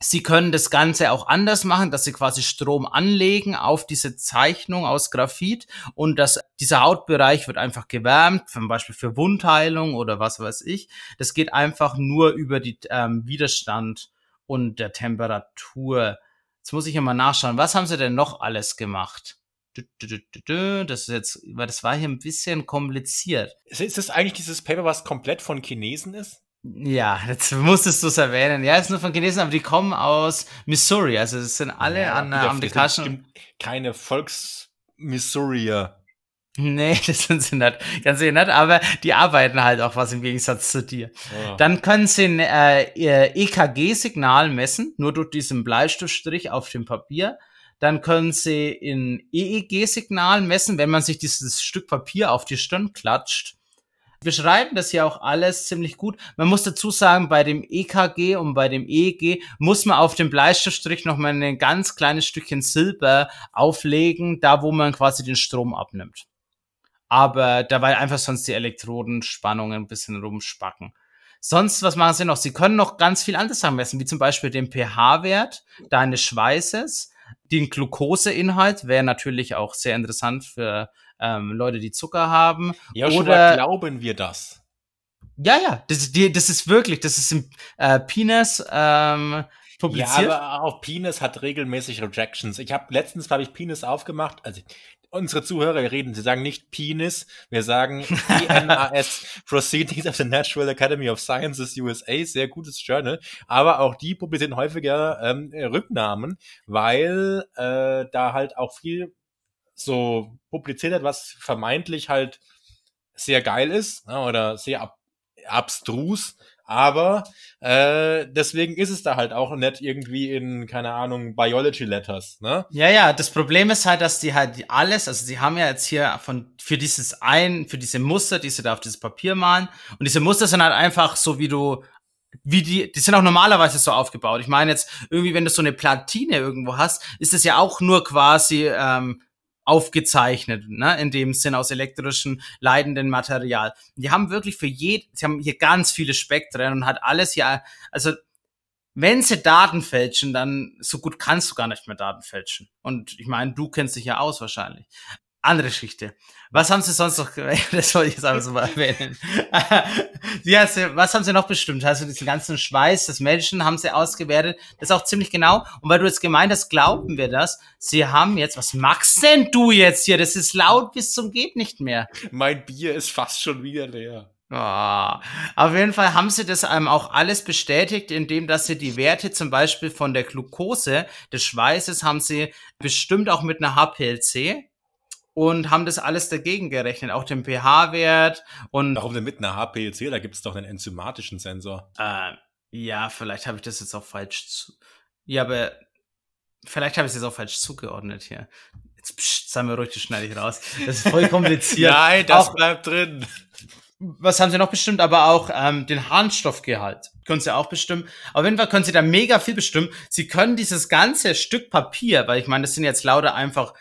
Sie können das Ganze auch anders machen, dass Sie quasi Strom anlegen auf diese Zeichnung aus Graphit und dass dieser Hautbereich wird einfach gewärmt, zum Beispiel für Wundheilung oder was weiß ich. Das geht einfach nur über die ähm, Widerstand und der Temperatur. Jetzt muss ich mal nachschauen, was haben Sie denn noch alles gemacht? Das ist jetzt, weil das war hier ein bisschen kompliziert. Ist das eigentlich dieses Paper, was komplett von Chinesen ist? Ja, jetzt musstest du es erwähnen. Ja, ist nur von Chinesen, aber die kommen aus Missouri. Also es sind alle ja, an der amerikanischen. Keine Volks-Missourier. Nee, [laughs] das sind sie nicht. Ganz sicher nicht, aber die arbeiten halt auch was im Gegensatz zu dir. Ja. Dann können sie ein äh, EKG-Signal messen, nur durch diesen Bleistiftstrich auf dem Papier. Dann können sie ein EEG-Signal messen, wenn man sich dieses Stück Papier auf die Stirn klatscht beschreiben das ja auch alles ziemlich gut. Man muss dazu sagen, bei dem EKG und bei dem EEG muss man auf dem Bleistiftstrich noch mal ein ganz kleines Stückchen Silber auflegen, da wo man quasi den Strom abnimmt. Aber dabei einfach sonst die Elektrodenspannungen ein bisschen rumspacken. Sonst, was machen sie noch? Sie können noch ganz viel anderes messen, wie zum Beispiel den pH-Wert deines Schweißes, den Glukoseinhalt wäre natürlich auch sehr interessant für ähm, Leute, die Zucker haben. Ja, oder glauben wir das? Ja, ja, das, das ist wirklich, das ist im äh, Penis ähm, publiziert. Ja, aber auch Penis hat regelmäßig Rejections. Ich habe letztens, habe ich Penis aufgemacht. Also unsere Zuhörer reden, sie sagen nicht Penis, wir sagen PNAS, [laughs] Proceedings of the Natural Academy of Sciences USA, sehr gutes Journal, aber auch die publizieren häufiger ähm, Rücknahmen, weil äh, da halt auch viel so publiziert hat, was vermeintlich halt sehr geil ist ne, oder sehr ab abstrus, aber äh, deswegen ist es da halt auch nicht irgendwie in, keine Ahnung, Biology Letters, ne? Ja, ja, das Problem ist halt, dass die halt alles, also sie haben ja jetzt hier von, für dieses ein, für diese Muster, die sie da auf dieses Papier malen, und diese Muster sind halt einfach so, wie du wie die, die sind auch normalerweise so aufgebaut. Ich meine jetzt irgendwie, wenn du so eine Platine irgendwo hast, ist das ja auch nur quasi ähm, aufgezeichnet, ne, in dem Sinn aus elektrischen leidenden Material. Die haben wirklich für jed, sie haben hier ganz viele Spektren und hat alles ja, also wenn sie Daten fälschen, dann so gut kannst du gar nicht mehr Daten fälschen. Und ich meine, du kennst dich ja aus wahrscheinlich. Andere Geschichte. Was haben sie sonst noch, [laughs] das soll ich jetzt einfach so mal erwähnen. [laughs] ja, was haben sie noch bestimmt? Also diesen ganzen Schweiß des Menschen haben sie ausgewertet. Das ist auch ziemlich genau. Und weil du jetzt gemeint hast, glauben wir das. Sie haben jetzt, was machst denn du jetzt hier? Das ist laut bis zum geht nicht mehr. Mein Bier ist fast schon wieder leer. Oh. Auf jeden Fall haben sie das ähm, auch alles bestätigt, indem dass sie die Werte zum Beispiel von der Glucose des Schweißes haben sie bestimmt auch mit einer HPLC und haben das alles dagegen gerechnet, auch den pH-Wert und. Warum denn mit einer HPLC? Da gibt es doch einen enzymatischen Sensor. Äh, ja, vielleicht habe ich das jetzt auch falsch zu. Ja, aber vielleicht habe ich es jetzt auch falsch zugeordnet hier. Jetzt psch, sagen wir ruhig, das schneide ich raus. Das ist voll kompliziert. [laughs] Nein, das auch, bleibt drin. Was haben sie noch bestimmt? Aber auch ähm, den Harnstoffgehalt können sie auch bestimmen. Auf jeden Fall können sie da mega viel bestimmen. Sie können dieses ganze Stück Papier, weil ich meine, das sind jetzt lauter einfach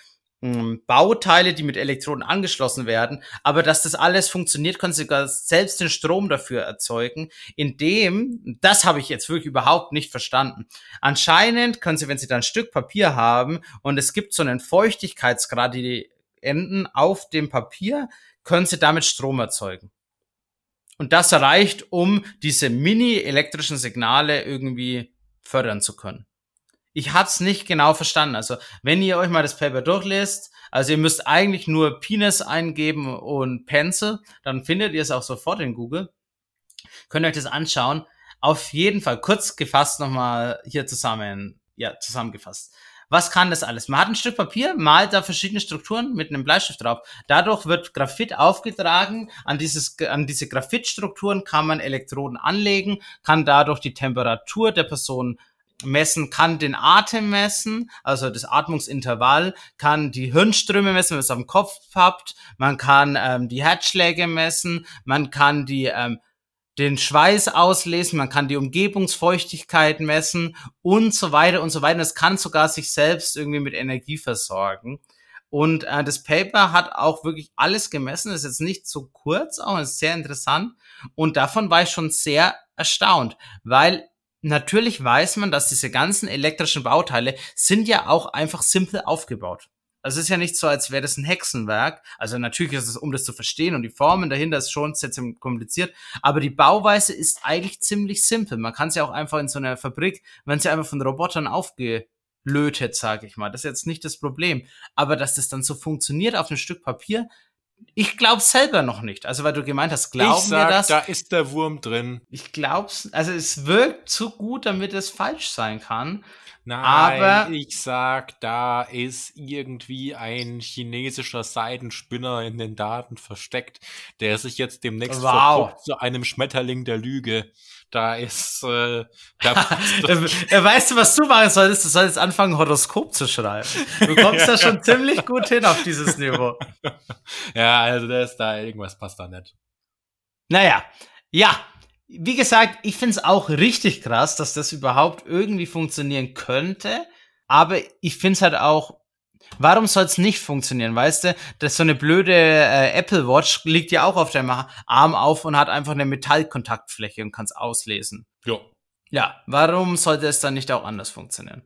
Bauteile, die mit Elektroden angeschlossen werden. Aber dass das alles funktioniert, können sie sogar selbst den Strom dafür erzeugen, indem, das habe ich jetzt wirklich überhaupt nicht verstanden. Anscheinend können sie, wenn sie da ein Stück Papier haben und es gibt so einen Feuchtigkeitsgrad, die enden auf dem Papier, können sie damit Strom erzeugen. Und das reicht, um diese mini-elektrischen Signale irgendwie fördern zu können ich hab's nicht genau verstanden. Also, wenn ihr euch mal das Paper durchlest, also ihr müsst eigentlich nur Penis eingeben und Pencil, dann findet ihr es auch sofort in Google. Könnt ihr euch das anschauen. Auf jeden Fall kurz gefasst nochmal hier zusammen, ja, zusammengefasst. Was kann das alles? Man hat ein Stück Papier, malt da verschiedene Strukturen mit einem Bleistift drauf. Dadurch wird Graphit aufgetragen. An, dieses, an diese Graphitstrukturen kann man Elektroden anlegen, kann dadurch die Temperatur der Person messen, kann den Atem messen, also das Atmungsintervall, kann die Hirnströme messen, wenn man es am Kopf habt, man kann ähm, die Herzschläge messen, man kann die ähm, den Schweiß auslesen, man kann die Umgebungsfeuchtigkeit messen und so weiter und so weiter. Es kann sogar sich selbst irgendwie mit Energie versorgen. Und äh, das Paper hat auch wirklich alles gemessen. Ist jetzt nicht so kurz, auch ist sehr interessant. Und davon war ich schon sehr erstaunt, weil natürlich weiß man, dass diese ganzen elektrischen Bauteile sind ja auch einfach simpel aufgebaut. Also es ist ja nicht so, als wäre das ein Hexenwerk. Also natürlich ist es, um das zu verstehen und die Formen dahinter ist schon sehr kompliziert. Aber die Bauweise ist eigentlich ziemlich simpel. Man kann sie auch einfach in so einer Fabrik, wenn sie einfach von Robotern aufgelötet, sage ich mal. Das ist jetzt nicht das Problem. Aber dass das dann so funktioniert auf einem Stück Papier, ich glaub's selber noch nicht. Also, weil du gemeint hast, glauben ich sag, wir das? Da ist der Wurm drin. Ich glaub's, also es wirkt zu gut, damit es falsch sein kann. Nein, aber ich sag, da ist irgendwie ein chinesischer Seidenspinner in den Daten versteckt, der sich jetzt demnächst wow. zu einem Schmetterling der Lüge. Da ist, äh, da [laughs] weißt du, was du machen solltest? Du solltest anfangen, Horoskop zu schreiben. Du kommst da schon [laughs] ziemlich gut hin auf dieses Niveau. [laughs] Ja, also da ist da, irgendwas passt da nicht. Naja, ja, wie gesagt, ich finde es auch richtig krass, dass das überhaupt irgendwie funktionieren könnte. Aber ich finde es halt auch, warum soll es nicht funktionieren, weißt du? Das so eine blöde äh, Apple Watch liegt ja auch auf deinem Arm auf und hat einfach eine Metallkontaktfläche und kann es auslesen. Ja. Ja, warum sollte es dann nicht auch anders funktionieren?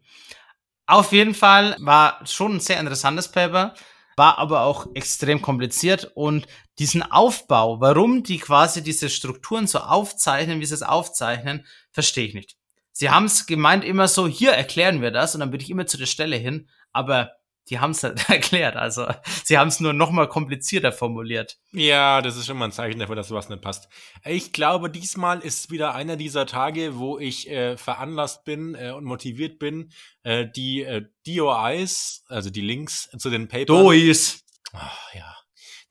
Auf jeden Fall war schon ein sehr interessantes Paper war aber auch extrem kompliziert und diesen Aufbau, warum die quasi diese Strukturen so aufzeichnen, wie sie es aufzeichnen, verstehe ich nicht. Sie haben es gemeint immer so, hier erklären wir das und dann bin ich immer zu der Stelle hin, aber die haben es halt [laughs] erklärt. Also sie haben es nur noch mal komplizierter formuliert. Ja, das ist immer ein Zeichen dafür, dass sowas nicht passt. Ich glaube, diesmal ist wieder einer dieser Tage, wo ich äh, veranlasst bin äh, und motiviert bin, äh, die äh, DOIs, also die Links zu den Papers. DOIs. Ach, ja.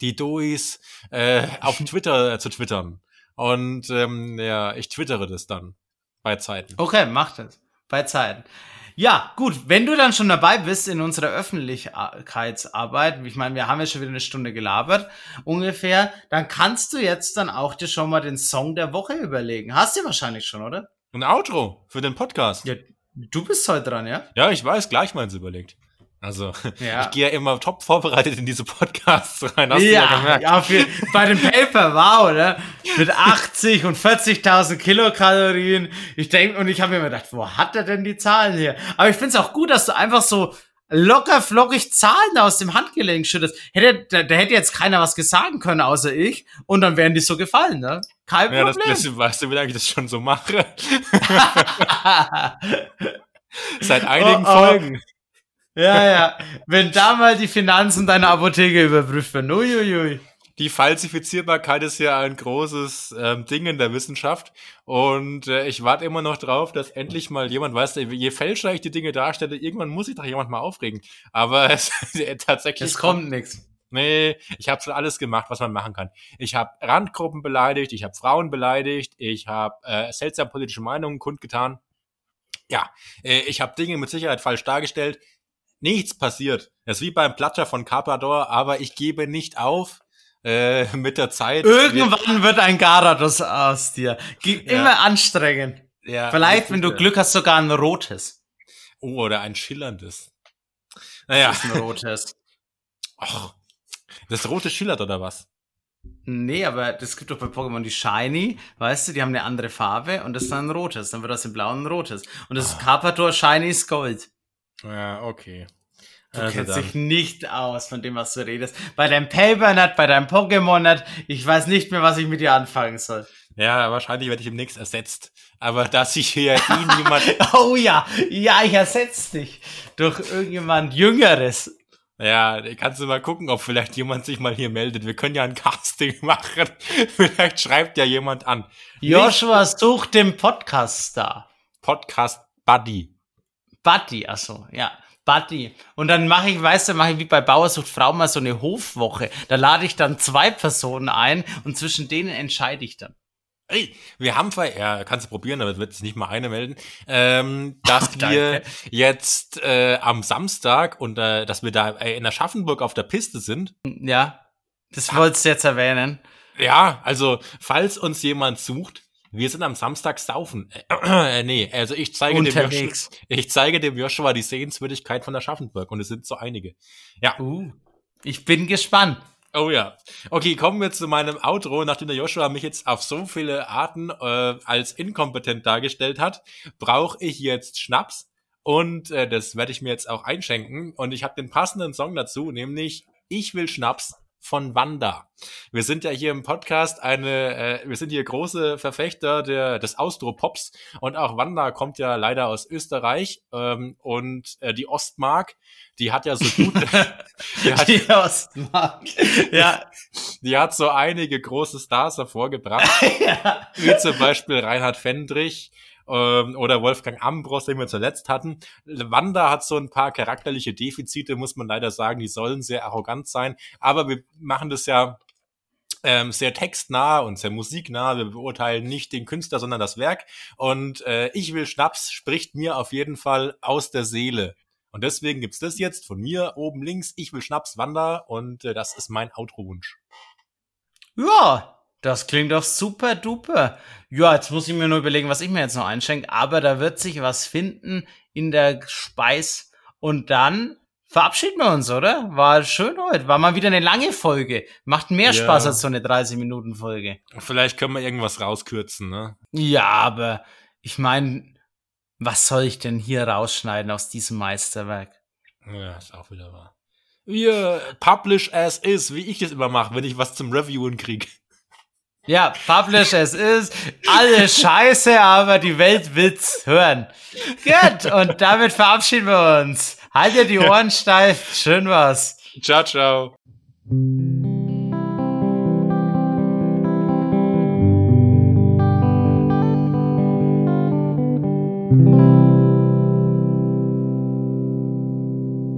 Die DOIs äh, auf [laughs] Twitter äh, zu twittern. Und ähm, ja, ich twittere das dann bei Zeiten. Okay, mach das. Bei Zeiten. Ja, gut, wenn du dann schon dabei bist in unserer Öffentlichkeitsarbeit, ich meine, wir haben ja schon wieder eine Stunde gelabert, ungefähr, dann kannst du jetzt dann auch dir schon mal den Song der Woche überlegen. Hast du wahrscheinlich schon, oder? Ein Outro für den Podcast. Ja, du bist heute dran, ja? Ja, ich weiß, gleich meins überlegt. Also, ja. ich gehe ja immer top vorbereitet in diese Podcasts rein. Hast ja, ja, gemerkt? ja für, bei dem Paper, wow, ne? Mit 80 und 40.000 Kilokalorien. Ich denke, und ich habe mir immer gedacht, wo hat er denn die Zahlen hier? Aber ich finde es auch gut, dass du einfach so locker flockig Zahlen aus dem Handgelenk schüttest. Hätte, da, da hätte jetzt keiner was gesagt können, außer ich. Und dann wären die so gefallen, ne? Kein ja, Problem. Das, weißt du, wie lange ich das schon so mache? [laughs] Seit einigen oh, oh. Folgen. Ja, ja. Wenn da mal die Finanzen deiner Apotheke überprüft werden. Uiuiui. Die Falsifizierbarkeit ist ja ein großes ähm, Ding in der Wissenschaft. Und äh, ich warte immer noch drauf, dass endlich mal jemand weiß, je fälscher ich die Dinge darstelle, irgendwann muss sich doch jemand mal aufregen. Aber [laughs] es äh, tatsächlich. Es kommt nichts. Nee, ich habe schon alles gemacht, was man machen kann. Ich habe Randgruppen beleidigt, ich habe Frauen beleidigt, ich habe äh, seltsam politische Meinungen kundgetan. Ja, äh, ich habe Dinge mit Sicherheit falsch dargestellt nichts passiert. Das ist wie beim Platter von Carpador, aber ich gebe nicht auf. Äh, [laughs] mit der Zeit. Irgendwann wird ein Garados aus dir. G ja. Immer anstrengend. Ja, Vielleicht, wenn du Glück hast, sogar ein rotes. Oh, oder ein schillerndes. Naja. Das ist ein rotes. [laughs] Och, das rote schillert oder was? Nee, aber das gibt doch bei Pokémon die Shiny, weißt du, die haben eine andere Farbe und das ist dann ein rotes. Dann wird aus dem blauen ein rotes. Und das oh. Carpador Shiny ist Gold. Ja, okay. Du also kennst dann. dich nicht aus von dem, was du redest. Bei deinem Papernet, bei deinem Pokémon-Net, ich weiß nicht mehr, was ich mit dir anfangen soll. Ja, wahrscheinlich werde ich demnächst ersetzt. Aber dass sich hier [laughs] eh niemand. oh ja, ja, ich ersetze dich durch irgendjemand Jüngeres. Ja, kannst du mal gucken, ob vielleicht jemand sich mal hier meldet. Wir können ja ein Casting [laughs] machen. vielleicht schreibt ja jemand an. Joshua sucht den Podcast-Star. Podcast Buddy. Buddy, achso, ja. Buddy. Und dann mache ich, weißt du, mache ich wie bei Bauersucht Frau mal so eine Hofwoche. Da lade ich dann zwei Personen ein und zwischen denen entscheide ich dann. Ey, wir haben zwar, ja, kannst du probieren, aber es wird sich nicht mal eine melden, ähm, dass [laughs] wir jetzt äh, am Samstag und äh, dass wir da äh, in Aschaffenburg auf der Piste sind. Ja, das wolltest du jetzt erwähnen. Ja, also falls uns jemand sucht, wir sind am Samstag saufen. Äh, äh, [clears throat] nee, also ich zeige Unterwegs. dem Joshua, ich zeige dem Joshua die Sehenswürdigkeit von der Schaffenburg und es sind so einige. Ja. Uh, ich bin gespannt. Oh ja. Okay, kommen wir zu meinem Outro. Nachdem der Joshua mich jetzt auf so viele Arten äh, als inkompetent dargestellt hat, brauche ich jetzt Schnaps. Und äh, das werde ich mir jetzt auch einschenken. Und ich habe den passenden Song dazu, nämlich Ich will Schnaps von Wanda. Wir sind ja hier im Podcast eine, äh, wir sind hier große Verfechter der, des Austro-Pops und auch Wanda kommt ja leider aus Österreich ähm, und äh, die Ostmark, die hat ja so gut, [laughs] die, hat, die Ostmark, [laughs] ja, die hat so einige große Stars hervorgebracht, [laughs] ja. wie zum Beispiel Reinhard Fendrich, ähm, oder Wolfgang Ambros, den wir zuletzt hatten. Wanda hat so ein paar charakterliche Defizite, muss man leider sagen. Die sollen sehr arrogant sein. Aber wir machen das ja ähm, sehr textnah und sehr musiknah. Wir beurteilen nicht den Künstler, sondern das Werk. Und äh, Ich will Schnaps spricht mir auf jeden Fall aus der Seele. Und deswegen gibt's das jetzt von mir oben links. Ich will Schnaps, Wanda. Und äh, das ist mein Outro-Wunsch. Ja, das klingt doch super duper. Ja, jetzt muss ich mir nur überlegen, was ich mir jetzt noch einschenke. Aber da wird sich was finden in der Speis. Und dann verabschieden wir uns, oder? War schön heute. War mal wieder eine lange Folge. Macht mehr ja. Spaß als so eine 30-Minuten-Folge. Vielleicht können wir irgendwas rauskürzen, ne? Ja, aber ich meine, was soll ich denn hier rausschneiden aus diesem Meisterwerk? Ja, ist auch wieder wahr. Wir publish as is, wie ich es immer mache, wenn ich was zum Reviewen kriege. Ja, publish es ist. Alles scheiße, aber die Welt will's hören. Gut, und damit verabschieden wir uns. Haltet die Ohren steif. Schön was. Ciao, ciao.